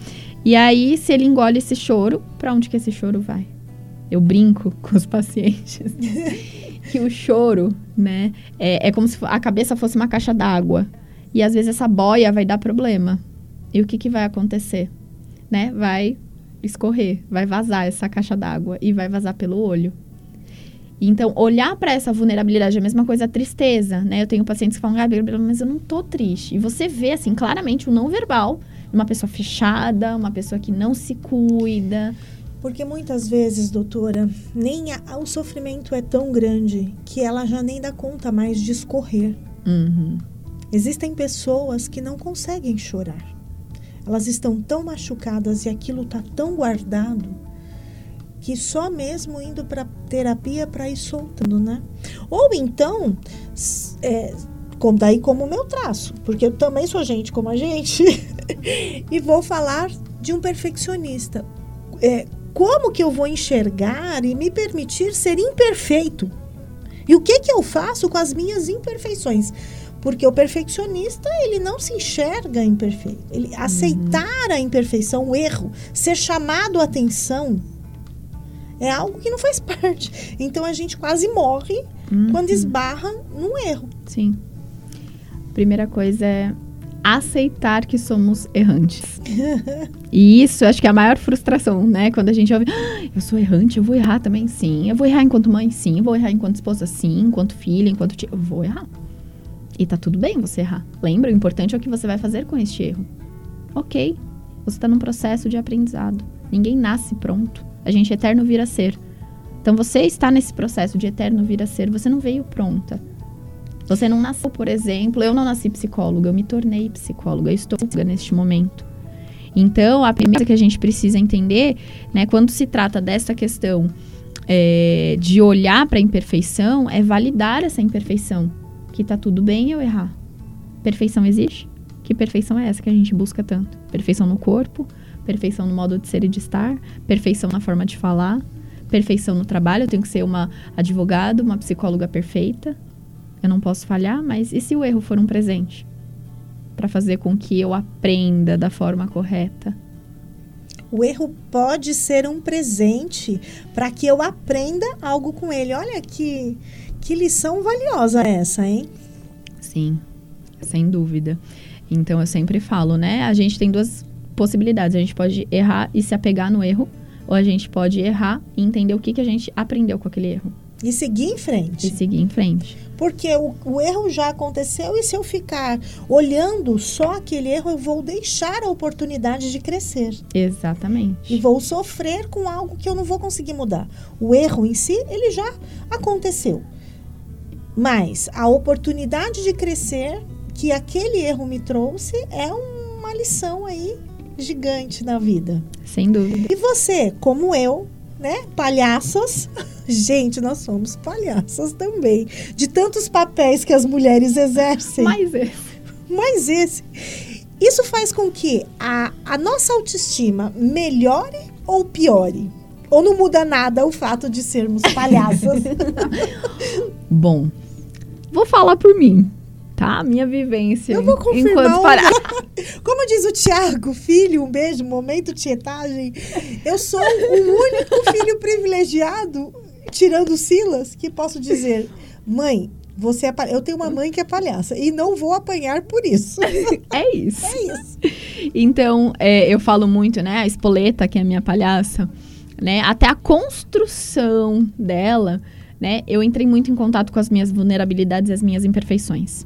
E aí, se ele engole esse choro, para onde que esse choro vai? Eu brinco [LAUGHS] com os pacientes [LAUGHS] que o choro, né, é, é como se a cabeça fosse uma caixa d'água. E às vezes essa boia vai dar problema. E o que, que vai acontecer? Né? Vai escorrer, vai vazar essa caixa d'água e vai vazar pelo olho. Então, olhar para essa vulnerabilidade é a mesma coisa a tristeza, né? Eu tenho pacientes que falam, ah, mas eu não tô triste. E você vê, assim, claramente o não verbal uma pessoa fechada, uma pessoa que não se cuida. Porque muitas vezes, doutora, nem a, o sofrimento é tão grande que ela já nem dá conta mais de escorrer. Uhum. Existem pessoas que não conseguem chorar. Elas estão tão machucadas e aquilo está tão guardado que só mesmo indo para terapia para ir soltando, né? Ou então, é, como daí como o meu traço, porque eu também sou gente como a gente, [LAUGHS] e vou falar de um perfeccionista. É, como que eu vou enxergar e me permitir ser imperfeito? E o que que eu faço com as minhas imperfeições? Porque o perfeccionista, ele não se enxerga imperfeito. Ele uhum. aceitar a imperfeição, o erro, ser chamado a atenção, é algo que não faz [LAUGHS] parte. Então a gente quase morre uhum. quando esbarra num erro. Sim. Primeira coisa é aceitar que somos errantes. [LAUGHS] e isso, acho que é a maior frustração, né? Quando a gente ouve, ah, eu sou errante, eu vou errar também, sim. Eu vou errar enquanto mãe, sim. Eu vou errar enquanto esposa, sim. Enquanto filha, enquanto tia. Eu vou errar. E tá tudo bem você errar. Lembra, o importante é o que você vai fazer com este erro. Ok, você está num processo de aprendizado. Ninguém nasce pronto. A gente eterno vir a ser. Então você está nesse processo de eterno vir a ser. Você não veio pronta. Você não nasceu, por exemplo, eu não nasci psicóloga, eu me tornei psicóloga, eu estou neste momento. Então, a primeira que a gente precisa entender, né, quando se trata dessa questão é, de olhar para a imperfeição, é validar essa imperfeição que tá tudo bem eu errar. Perfeição existe? Que perfeição é essa que a gente busca tanto? Perfeição no corpo, perfeição no modo de ser e de estar, perfeição na forma de falar, perfeição no trabalho. Eu tenho que ser uma advogada, uma psicóloga perfeita. Eu não posso falhar, mas e se o erro for um presente? Para fazer com que eu aprenda da forma correta. O erro pode ser um presente para que eu aprenda algo com ele. Olha que que lição valiosa essa, hein? Sim, sem dúvida. Então eu sempre falo, né? A gente tem duas possibilidades. A gente pode errar e se apegar no erro, ou a gente pode errar e entender o que, que a gente aprendeu com aquele erro. E seguir em frente. E seguir em frente. Porque o, o, erro já aconteceu e se eu ficar olhando só aquele erro, eu vou deixar a oportunidade de crescer. Exatamente. E vou sofrer com algo que eu não vou conseguir mudar. O erro em si, ele já aconteceu. Mas a oportunidade de crescer que aquele erro me trouxe é uma lição aí gigante na vida. Sem dúvida. E você, como eu, né? Palhaças. [LAUGHS] Gente, nós somos palhaças também. De tantos papéis que as mulheres exercem. Mais esse. Mais esse. Isso faz com que a, a nossa autoestima melhore ou piore? Ou não muda nada o fato de sermos palhaças? [LAUGHS] Bom, Vou falar por mim, tá? Minha vivência. Eu vou confirmar. Enquanto para... Como diz o Tiago, filho, um beijo, momento tietagem. Eu sou o único filho privilegiado, tirando Silas, que posso dizer, mãe, você é eu tenho uma mãe que é palhaça e não vou apanhar por isso. [LAUGHS] É isso. É isso. Então, é, eu falo muito, né? A Espoleta, que é a minha palhaça, né? Até a construção dela né, eu entrei muito em contato com as minhas vulnerabilidades e as minhas imperfeições.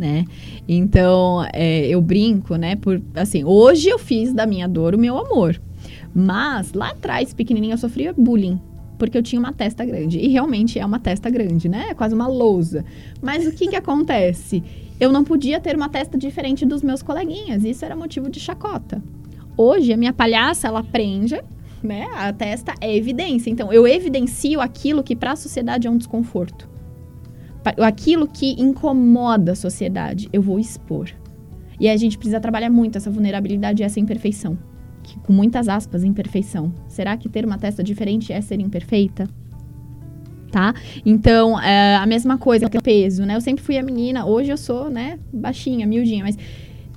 Né? Então, é, eu brinco, né? Por assim, hoje eu fiz da minha dor o meu amor. Mas lá atrás, pequenininha, eu sofria bullying. Porque eu tinha uma testa grande. E realmente é uma testa grande, né? É quase uma lousa. Mas o que que acontece? Eu não podia ter uma testa diferente dos meus coleguinhas. Isso era motivo de chacota. Hoje, a minha palhaça, ela prende, né? A testa é evidência. Então, eu evidencio aquilo que para a sociedade é um desconforto. Aquilo que incomoda a sociedade, eu vou expor. E a gente precisa trabalhar muito essa vulnerabilidade e essa imperfeição. Que, com muitas aspas, imperfeição. Será que ter uma testa diferente é ser imperfeita? Tá? Então, é a mesma coisa o peso, né? Eu sempre fui a menina, hoje eu sou, né, baixinha, miudinha, mas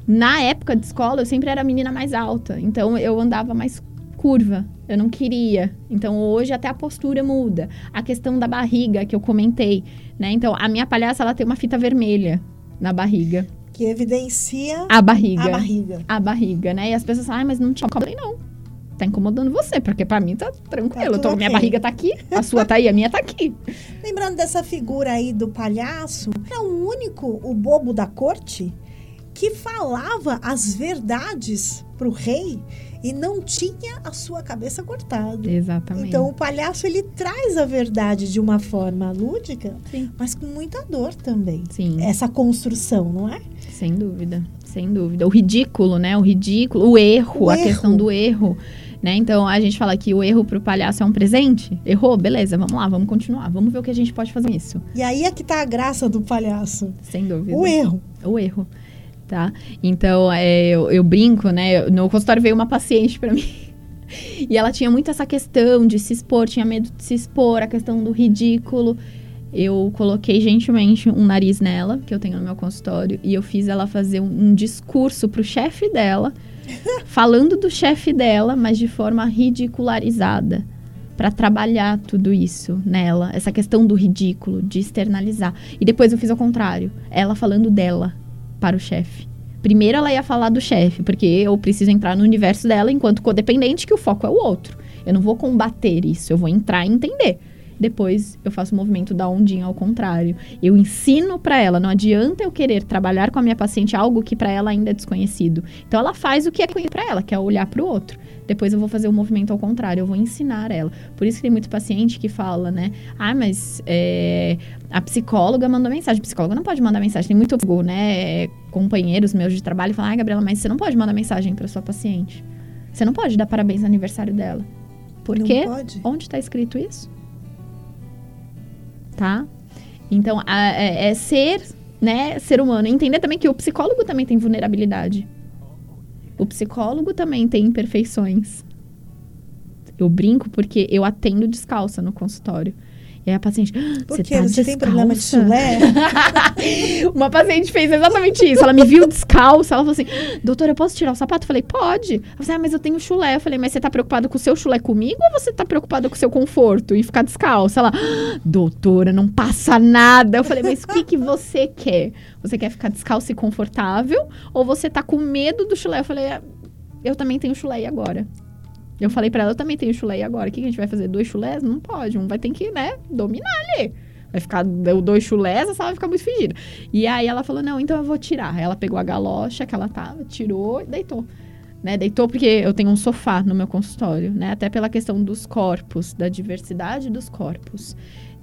na época de escola eu sempre era a menina mais alta. Então eu andava mais curva. Eu não queria. Então hoje até a postura muda. A questão da barriga que eu comentei, né? Então a minha palhaça ela tem uma fita vermelha na barriga. Que evidencia a barriga. A barriga. A barriga, né? E as pessoas falam, ah, mas não te incomoda. não. Tá incomodando você, porque para mim tá tranquilo. Tá então, okay. Minha barriga tá aqui, a sua tá aí, a minha tá aqui. Lembrando dessa figura aí do palhaço, é o único, o bobo da corte, que falava as verdades pro rei e não tinha a sua cabeça cortada. Exatamente. Então o palhaço ele traz a verdade de uma forma lúdica, Sim. mas com muita dor também. Sim. Essa construção, não é? Sem dúvida, sem dúvida. O ridículo, né? O ridículo, o erro, o a erro. questão do erro. Né? Então a gente fala que o erro para o palhaço é um presente. Errou, beleza, vamos lá, vamos continuar, vamos ver o que a gente pode fazer isso. E aí é que tá a graça do palhaço. Sem dúvida. O erro. O erro tá? Então, é, eu, eu, brinco, né? No consultório veio uma paciente para [LAUGHS] mim. E ela tinha muito essa questão de se expor, tinha medo de se expor, a questão do ridículo. Eu coloquei gentilmente um nariz nela, que eu tenho no meu consultório, e eu fiz ela fazer um, um discurso pro chefe dela, [LAUGHS] falando do chefe dela, mas de forma ridicularizada para trabalhar tudo isso nela, essa questão do ridículo, de externalizar. E depois eu fiz ao contrário, ela falando dela, para o chefe. Primeiro ela ia falar do chefe, porque eu preciso entrar no universo dela enquanto codependente, que o foco é o outro. Eu não vou combater isso, eu vou entrar e entender. Depois eu faço o movimento da ondinha ao contrário. Eu ensino para ela, não adianta eu querer trabalhar com a minha paciente algo que para ela ainda é desconhecido. Então ela faz o que é para ela, que é olhar para o outro. Depois eu vou fazer o movimento ao contrário, eu vou ensinar ela. Por isso que tem muito paciente que fala, né? Ah, mas é, a psicóloga mandou mensagem. Psicóloga não pode mandar mensagem. Tem muito, né? Companheiros meus de trabalho falam, ah, Gabriela, mas você não pode mandar mensagem para sua paciente. Você não pode dar parabéns no aniversário dela. Por não quê? Pode. Onde está escrito isso? Tá? Então, a, é, é ser, né, ser humano. Entender também que o psicólogo também tem vulnerabilidade. O psicólogo também tem imperfeições. Eu brinco porque eu atendo descalça no consultório. E aí a paciente, ah, Por quê? Tá você tem problema de chulé? [LAUGHS] Uma paciente fez exatamente isso. Ela me viu descalça. Ela falou assim, doutora, eu posso tirar o sapato? Eu falei, pode. Ela falou assim, ah, mas eu tenho chulé. Eu falei, mas você tá preocupado com o seu chulé comigo ou você tá preocupado com o seu conforto e ficar descalça? Ela, ah, doutora, não passa nada. Eu falei, mas o que, que você quer? Você quer ficar descalça e confortável? Ou você tá com medo do chulé? Eu falei, ah, eu também tenho chulé agora. Eu falei para ela, eu também tenho chulé agora. O que a gente vai fazer? Dois chulés? Não pode. Um vai ter que, né, dominar ali. Vai ficar dois chulés, a sala vai ficar muito fedida. E aí ela falou, não, então eu vou tirar. Ela pegou a galocha que ela tava, tirou e deitou. Né, deitou porque eu tenho um sofá no meu consultório, né? Até pela questão dos corpos, da diversidade dos corpos.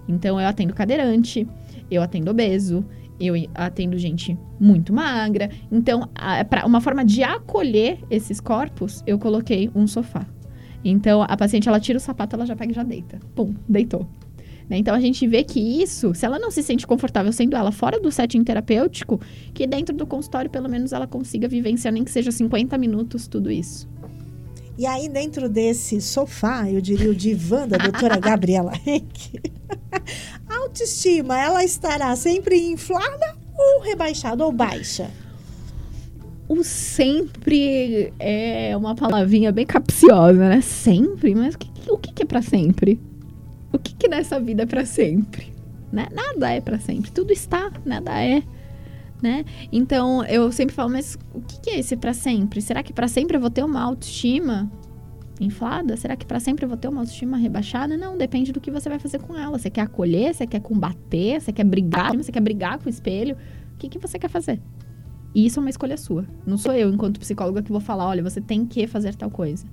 Então eu atendo cadeirante, eu atendo obeso, eu atendo gente muito magra. Então, para uma forma de acolher esses corpos, eu coloquei um sofá. Então, a paciente, ela tira o sapato, ela já pega e já deita. Pum, deitou. Né? Então, a gente vê que isso, se ela não se sente confortável sendo ela fora do setting terapêutico, que dentro do consultório, pelo menos, ela consiga vivenciar, nem que seja 50 minutos, tudo isso. E aí, dentro desse sofá, eu diria o divã da doutora [LAUGHS] Gabriela Henke, [LAUGHS] a autoestima, ela estará sempre inflada ou rebaixada ou baixa? O sempre é uma palavrinha bem capciosa, né? Sempre? Mas o que, o que é para sempre? O que, que nessa vida é para sempre? Né? Nada é para sempre. Tudo está, nada é. Né? Então eu sempre falo, mas o que, é esse para sempre? Será que para sempre eu vou ter uma autoestima inflada? Será que para sempre eu vou ter uma autoestima rebaixada? Não, depende do que você vai fazer com ela. Você quer acolher? Você quer combater? Você quer brigar? Você quer brigar com o espelho? O que, que você quer fazer? E isso é uma escolha sua. Não sou eu, enquanto psicóloga, que vou falar, olha, você tem que fazer tal coisa.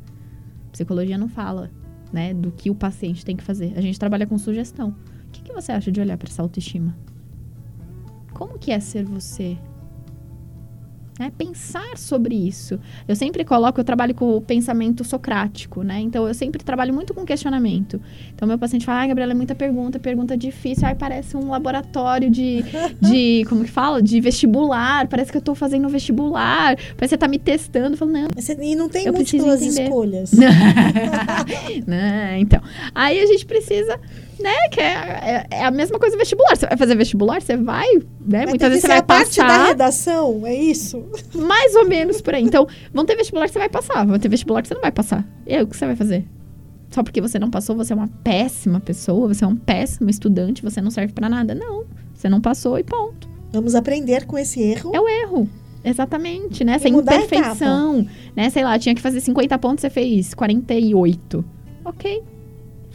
Psicologia não fala, né, do que o paciente tem que fazer. A gente trabalha com sugestão. O que, que você acha de olhar para essa autoestima? Como que é ser você? É pensar sobre isso. Eu sempre coloco, eu trabalho com o pensamento socrático, né? Então eu sempre trabalho muito com questionamento. Então meu paciente fala, ah, Gabriela, é muita pergunta, pergunta difícil. Ai, parece um laboratório de, de [LAUGHS] como que fala? De vestibular. Parece que eu tô fazendo vestibular. Parece que você tá me testando. Eu falo, não. E não tem múltiplas escolhas. [LAUGHS] não, então. Aí a gente precisa né? Que é, é, é, a mesma coisa vestibular. Você vai fazer vestibular, você vai, né? Vai Muitas vezes você vai a passar. parte da redação, é isso? Mais ou menos por aí. Então, vão ter vestibular que você vai passar, vão ter vestibular que você não vai passar. E aí, o que você vai fazer? Só porque você não passou, você é uma péssima pessoa, você é um péssimo estudante, você não serve para nada. Não, você não passou e ponto. Vamos aprender com esse erro. É o erro. Exatamente, né? Essa imperfeição, né? Sei lá, tinha que fazer 50 pontos, você fez 48. Ok,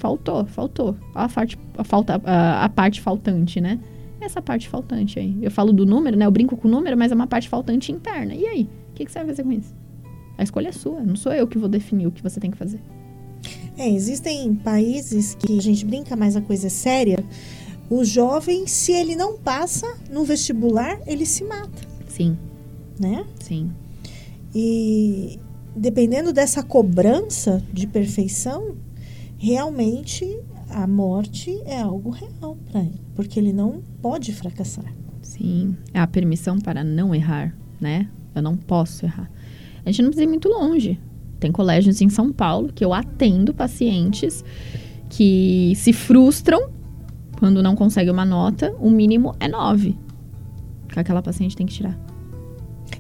faltou, faltou. A parte, a, falta, a, a, parte faltante, né? Essa parte faltante aí. Eu falo do número, né? Eu brinco com o número, mas é uma parte faltante interna. E aí? O que, que você vai fazer com isso? A escolha é sua, não sou eu que vou definir o que você tem que fazer. É, existem países que a gente brinca, mas a coisa é séria. O jovem, se ele não passa no vestibular, ele se mata. Sim. Né? Sim. E dependendo dessa cobrança de perfeição, realmente a morte é algo real para ele, porque ele não pode fracassar. Sim, é a permissão para não errar, né? Eu não posso errar. A gente não precisa ir muito longe. Tem colégios em São Paulo que eu atendo pacientes que se frustram quando não consegue uma nota, o mínimo é nove que aquela paciente tem que tirar.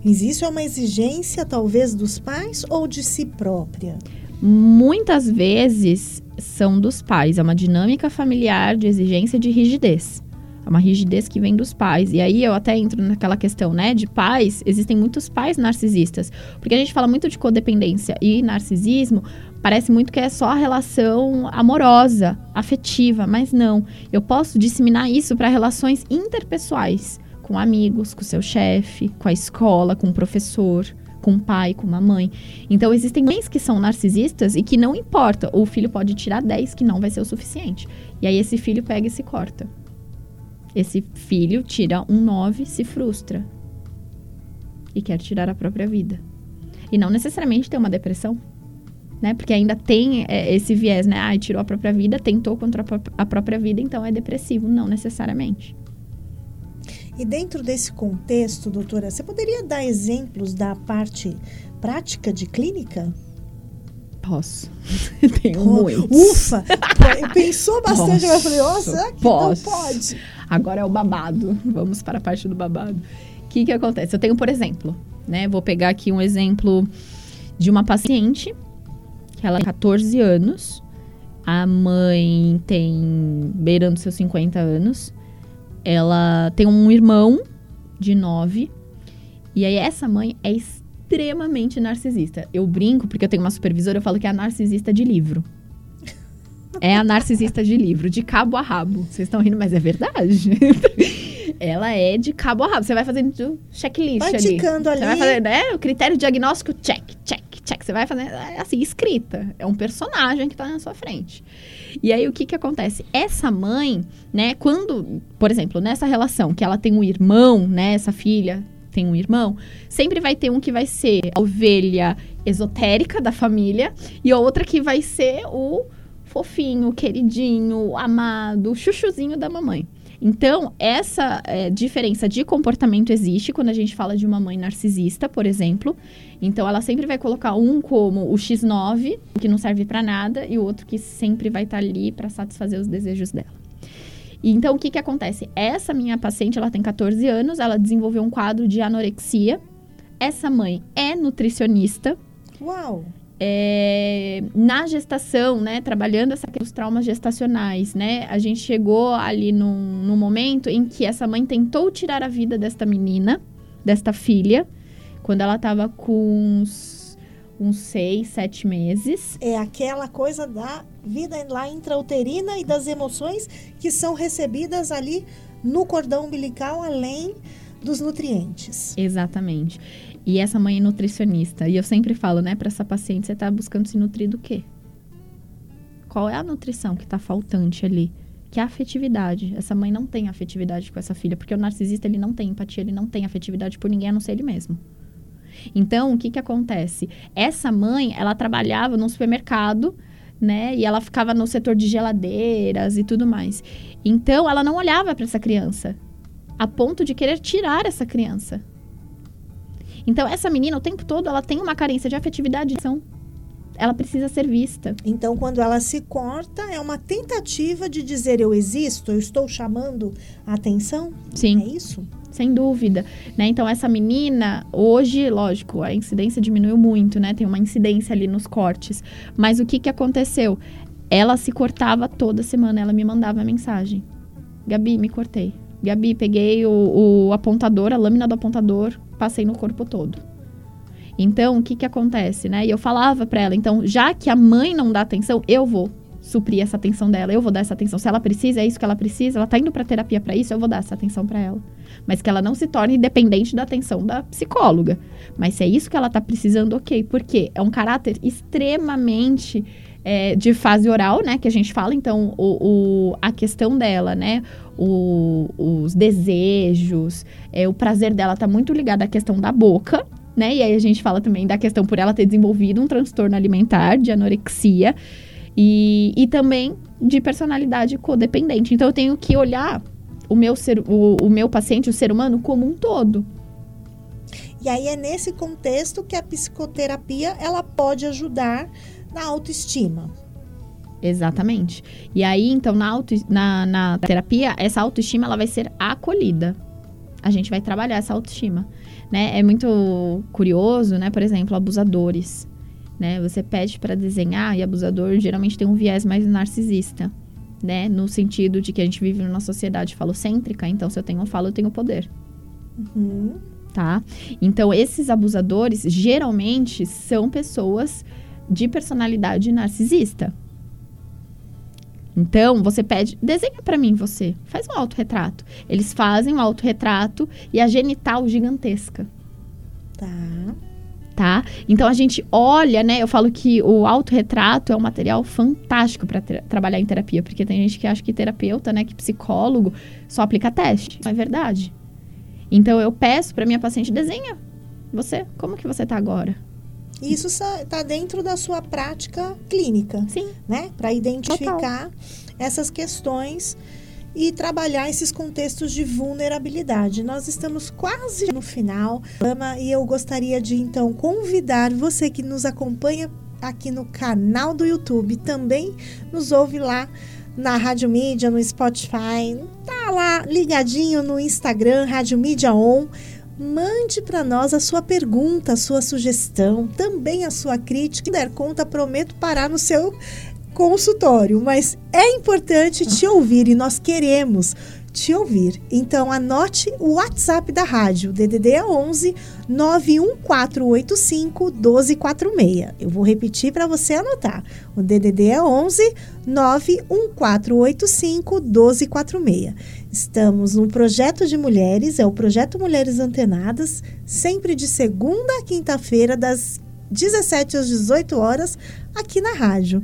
Existe uma exigência, talvez, dos pais ou de si própria? Muitas vezes são dos pais. É uma dinâmica familiar de exigência de rigidez. É uma rigidez que vem dos pais. E aí eu até entro naquela questão, né, de pais. Existem muitos pais narcisistas. Porque a gente fala muito de codependência e narcisismo, parece muito que é só a relação amorosa, afetiva, mas não. Eu posso disseminar isso para relações interpessoais, com amigos, com seu chefe, com a escola, com o professor com o pai, com uma mãe. Então, existem mães que são narcisistas e que não importa, o filho pode tirar 10, que não vai ser o suficiente. E aí, esse filho pega e se corta. Esse filho tira um 9, se frustra e quer tirar a própria vida. E não necessariamente tem uma depressão, né? Porque ainda tem é, esse viés, né? Ah, tirou a própria vida, tentou contra a própria vida, então é depressivo. Não necessariamente. E dentro desse contexto, doutora, você poderia dar exemplos da parte prática de clínica? Posso. [LAUGHS] Tenho oh, muitos. Ufa! Pensou [LAUGHS] bastante, mas eu falei, nossa, que Posso. não pode. Agora é o babado. Vamos para a parte do babado. O que, que acontece? Eu tenho, por exemplo, né? Vou pegar aqui um exemplo de uma paciente que ela tem 14 anos. A mãe tem beirando seus 50 anos. Ela tem um irmão de nove. E aí essa mãe é extremamente narcisista. Eu brinco, porque eu tenho uma supervisora, eu falo que é a narcisista de livro. É a narcisista de livro, de cabo a rabo. Vocês estão rindo, mas é verdade. [LAUGHS] Ela é de cabo a rabo. Você vai fazendo checklist vai ali. Ticando ali. Você vai fazer, né? O critério diagnóstico, check, check, check. Você vai fazendo, é assim, escrita. É um personagem que tá na sua frente. E aí, o que que acontece? Essa mãe, né, quando, por exemplo, nessa relação que ela tem um irmão, né, essa filha tem um irmão, sempre vai ter um que vai ser a ovelha esotérica da família e a outra que vai ser o fofinho, queridinho, amado, chuchuzinho da mamãe. Então, essa é, diferença de comportamento existe quando a gente fala de uma mãe narcisista, por exemplo. Então, ela sempre vai colocar um como o X9, que não serve para nada, e o outro que sempre vai estar tá ali para satisfazer os desejos dela. Então, o que, que acontece? Essa minha paciente, ela tem 14 anos, ela desenvolveu um quadro de anorexia. Essa mãe é nutricionista. Uau! É, na gestação, né, trabalhando essa questão dos traumas gestacionais, né, a gente chegou ali num, num momento em que essa mãe tentou tirar a vida desta menina, desta filha, quando ela estava com uns, uns seis, sete meses. É aquela coisa da vida lá intrauterina e das emoções que são recebidas ali no cordão umbilical, além dos nutrientes. Exatamente. E essa mãe é nutricionista. E eu sempre falo, né, para essa paciente, você está buscando se nutrir do quê? Qual é a nutrição que está faltante ali? Que é a afetividade. Essa mãe não tem afetividade com essa filha, porque o narcisista ele não tem empatia, ele não tem afetividade por ninguém a não ser ele mesmo. Então, o que que acontece? Essa mãe, ela trabalhava num supermercado, né? E ela ficava no setor de geladeiras e tudo mais. Então, ela não olhava para essa criança, a ponto de querer tirar essa criança. Então, essa menina, o tempo todo, ela tem uma carência de afetividade. Ela precisa ser vista. Então, quando ela se corta, é uma tentativa de dizer eu existo, eu estou chamando a atenção? Sim. É isso? Sem dúvida, né? Então essa menina, hoje, lógico, a incidência diminuiu muito, né? Tem uma incidência ali nos cortes. Mas o que que aconteceu? Ela se cortava toda semana, ela me mandava mensagem. Gabi, me cortei. Gabi, peguei o, o apontador, a lâmina do apontador, passei no corpo todo. Então, o que que acontece, né? E eu falava para ela, então, já que a mãe não dá atenção, eu vou suprir essa atenção dela, eu vou dar essa atenção. Se ela precisa, é isso que ela precisa, ela tá indo para terapia para isso, eu vou dar essa atenção para ela. Mas que ela não se torne dependente da atenção da psicóloga. Mas se é isso que ela tá precisando, ok. Porque é um caráter extremamente é, de fase oral, né? Que a gente fala, então, o, o a questão dela, né? O, os desejos, é, o prazer dela tá muito ligado à questão da boca, né? E aí a gente fala também da questão por ela ter desenvolvido um transtorno alimentar de anorexia e, e também de personalidade codependente. Então eu tenho que olhar o meu, ser, o, o meu paciente, o ser humano, como um todo. E aí é nesse contexto que a psicoterapia ela pode ajudar na autoestima. Exatamente. E aí, então, na, auto, na, na terapia, essa autoestima ela vai ser acolhida. A gente vai trabalhar essa autoestima. Né? É muito curioso, né? Por exemplo, abusadores né? Você pede para desenhar e abusador geralmente tem um viés mais narcisista, né? No sentido de que a gente vive numa sociedade falocêntrica, então se eu tenho falo, eu tenho poder. Uhum. Tá? Então, esses abusadores geralmente são pessoas de personalidade narcisista. Então, você pede, desenha para mim você, faz um autorretrato. Eles fazem um autorretrato e a genital gigantesca. Tá tá? Então a gente olha, né? Eu falo que o autorretrato é um material fantástico para trabalhar em terapia, porque tem gente que acha que terapeuta, né, que psicólogo só aplica teste. Não é verdade. Então eu peço para minha paciente desenha você, como que você tá agora? Isso está dentro da sua prática clínica, Sim. né? Para identificar Total. essas questões e trabalhar esses contextos de vulnerabilidade. Nós estamos quase no final e eu gostaria de então convidar você que nos acompanha aqui no canal do YouTube, também nos ouve lá na Rádio Mídia, no Spotify, tá lá ligadinho no Instagram, Rádio Mídia On. Mande para nós a sua pergunta, a sua sugestão, também a sua crítica. Se der conta, prometo parar no seu consultório, mas é importante te ouvir e nós queremos te ouvir. Então anote o WhatsApp da rádio, DDD é 11 91485 1246. Eu vou repetir para você anotar. O DDD é 11 91485 1246. Estamos num projeto de mulheres, é o projeto Mulheres Antenadas, sempre de segunda a quinta-feira das 17 às 18 horas aqui na rádio.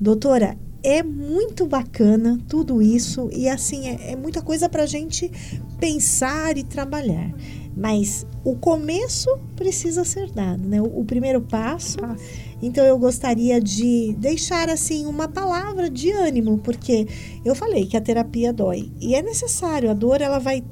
Doutora, é muito bacana tudo isso e assim é, é muita coisa para a gente pensar e trabalhar. Mas o começo precisa ser dado, né? O, o primeiro passo. Então eu gostaria de deixar assim uma palavra de ânimo, porque eu falei que a terapia dói e é necessário. A dor ela vai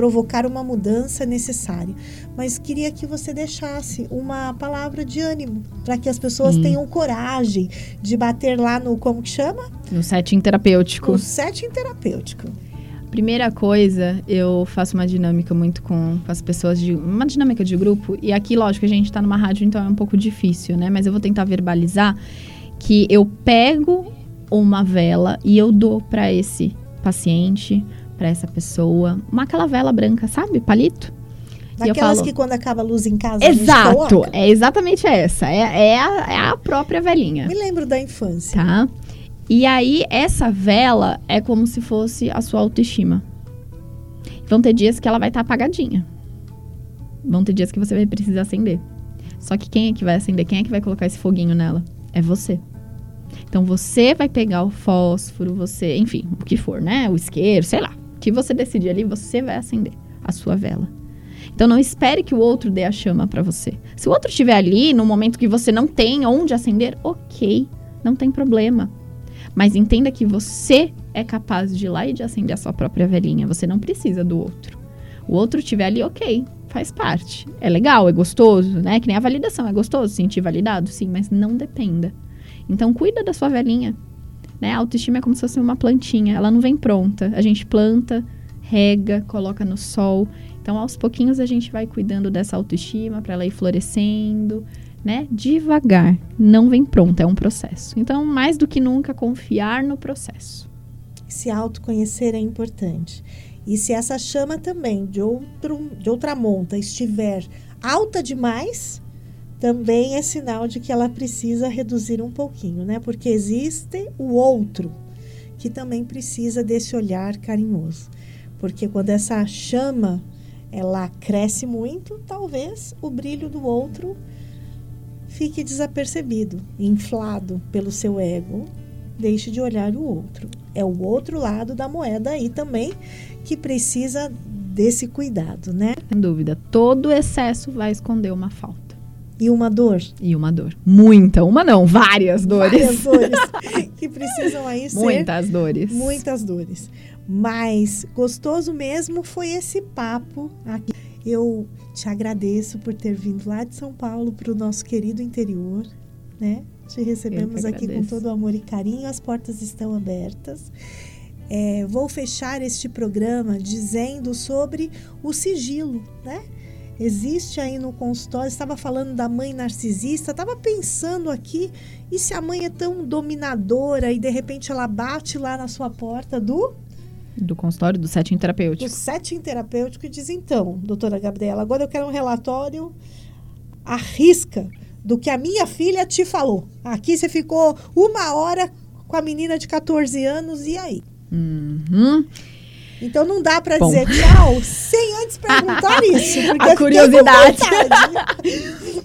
provocar uma mudança necessária. Mas queria que você deixasse uma palavra de ânimo para que as pessoas hum. tenham coragem de bater lá no como que chama? No setting terapêutico. No setting terapêutico. Primeira coisa, eu faço uma dinâmica muito com, com as pessoas de uma dinâmica de grupo e aqui, lógico, a gente está numa rádio, então é um pouco difícil, né? Mas eu vou tentar verbalizar que eu pego uma vela e eu dou para esse paciente, para essa pessoa. Uma aquela vela branca, sabe? Palito. Daquelas falo, que quando acaba a luz em casa. Exato, é exatamente essa. É, é, a, é a própria velhinha. Me lembro da infância. Tá? E aí, essa vela é como se fosse a sua autoestima. Vão ter dias que ela vai estar tá apagadinha. Vão ter dias que você vai precisar acender. Só que quem é que vai acender? Quem é que vai colocar esse foguinho nela? É você. Então você vai pegar o fósforo, você, enfim, o que for, né? O isqueiro, sei lá que você decidir ali, você vai acender a sua vela. Então não espere que o outro dê a chama para você. Se o outro estiver ali no momento que você não tem onde acender, ok, não tem problema. Mas entenda que você é capaz de ir lá e de acender a sua própria velhinha. Você não precisa do outro. O outro estiver ali, ok, faz parte. É legal, é gostoso, né? Que nem a validação. É gostoso sentir validado? Sim, mas não dependa. Então, cuida da sua velhinha. Né? A autoestima é como se fosse uma plantinha. Ela não vem pronta. A gente planta, rega, coloca no sol. Então, aos pouquinhos, a gente vai cuidando dessa autoestima para ela ir florescendo, né? Devagar. Não vem pronta, é um processo. Então, mais do que nunca, confiar no processo. Se autoconhecer é importante. E se essa chama também de, outro, de outra monta estiver alta demais, também é sinal de que ela precisa reduzir um pouquinho, né? Porque existe o outro que também precisa desse olhar carinhoso. Porque quando essa chama ela cresce muito, talvez o brilho do outro fique desapercebido, inflado pelo seu ego. Deixe de olhar o outro. É o outro lado da moeda aí também que precisa desse cuidado, né? Sem dúvida, todo excesso vai esconder uma falta. E uma dor. E uma dor. Muita. Uma não, várias dores. Várias dores. [LAUGHS] que precisam aí ser. Muitas dores. Muitas dores. Mas gostoso mesmo foi esse papo aqui. Eu te agradeço por ter vindo lá de São Paulo para o nosso querido interior, né? Te recebemos aqui com todo o amor e carinho. As portas estão abertas. É, vou fechar este programa dizendo sobre o sigilo, né? Existe aí no consultório. Estava falando da mãe narcisista, estava pensando aqui, e se a mãe é tão dominadora e de repente ela bate lá na sua porta do do consultório do setting terapêutico. Do setting terapêutico e diz então, doutora Gabriela, agora eu quero um relatório à risca do que a minha filha te falou. Aqui você ficou uma hora com a menina de 14 anos e aí? Uhum. Então não dá para dizer tchau sem antes perguntar [LAUGHS] isso. A curiosidade.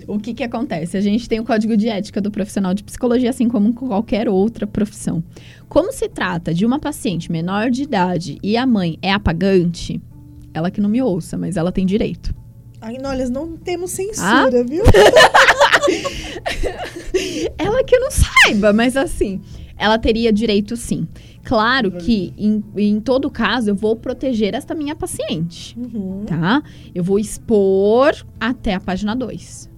o que, que acontece? A gente tem o código de ética do profissional de psicologia, assim como qualquer outra profissão. Como se trata de uma paciente menor de idade e a mãe é apagante, ela que não me ouça, mas ela tem direito. Ai, nós não temos censura, ah? viu? [LAUGHS] ela que não saiba, mas assim, ela teria direito sim. Claro que, em, em todo caso, eu vou proteger esta minha paciente, uhum. tá? Eu vou expor até a página 2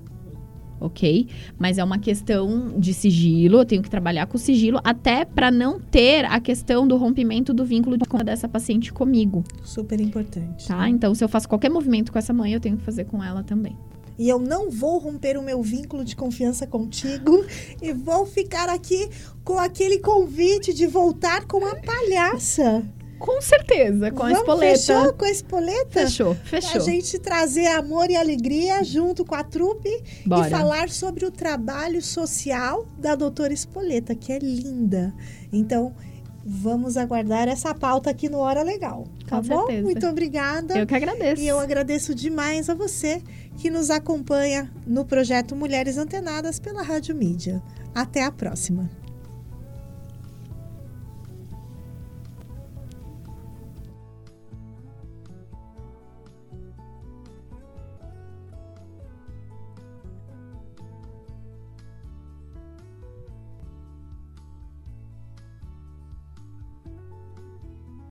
ok? Mas é uma questão de sigilo, eu tenho que trabalhar com sigilo até para não ter a questão do rompimento do vínculo de conta dessa paciente comigo. Super importante. Tá? Então, se eu faço qualquer movimento com essa mãe, eu tenho que fazer com ela também e eu não vou romper o meu vínculo de confiança contigo [LAUGHS] e vou ficar aqui com aquele convite de voltar com a palhaça. Com certeza, com Vamos, a espoleta. Fechou com a espoleta? Fechou, fechou. Pra gente trazer amor e alegria junto com a trupe Bora. e falar sobre o trabalho social da doutora Espoleta, que é linda. Então, vamos aguardar essa pauta aqui no Hora Legal. Tá com bom? Certeza. Muito obrigada. Eu que agradeço. E eu agradeço demais a você que nos acompanha no projeto Mulheres Antenadas pela Rádio Mídia. Até a próxima.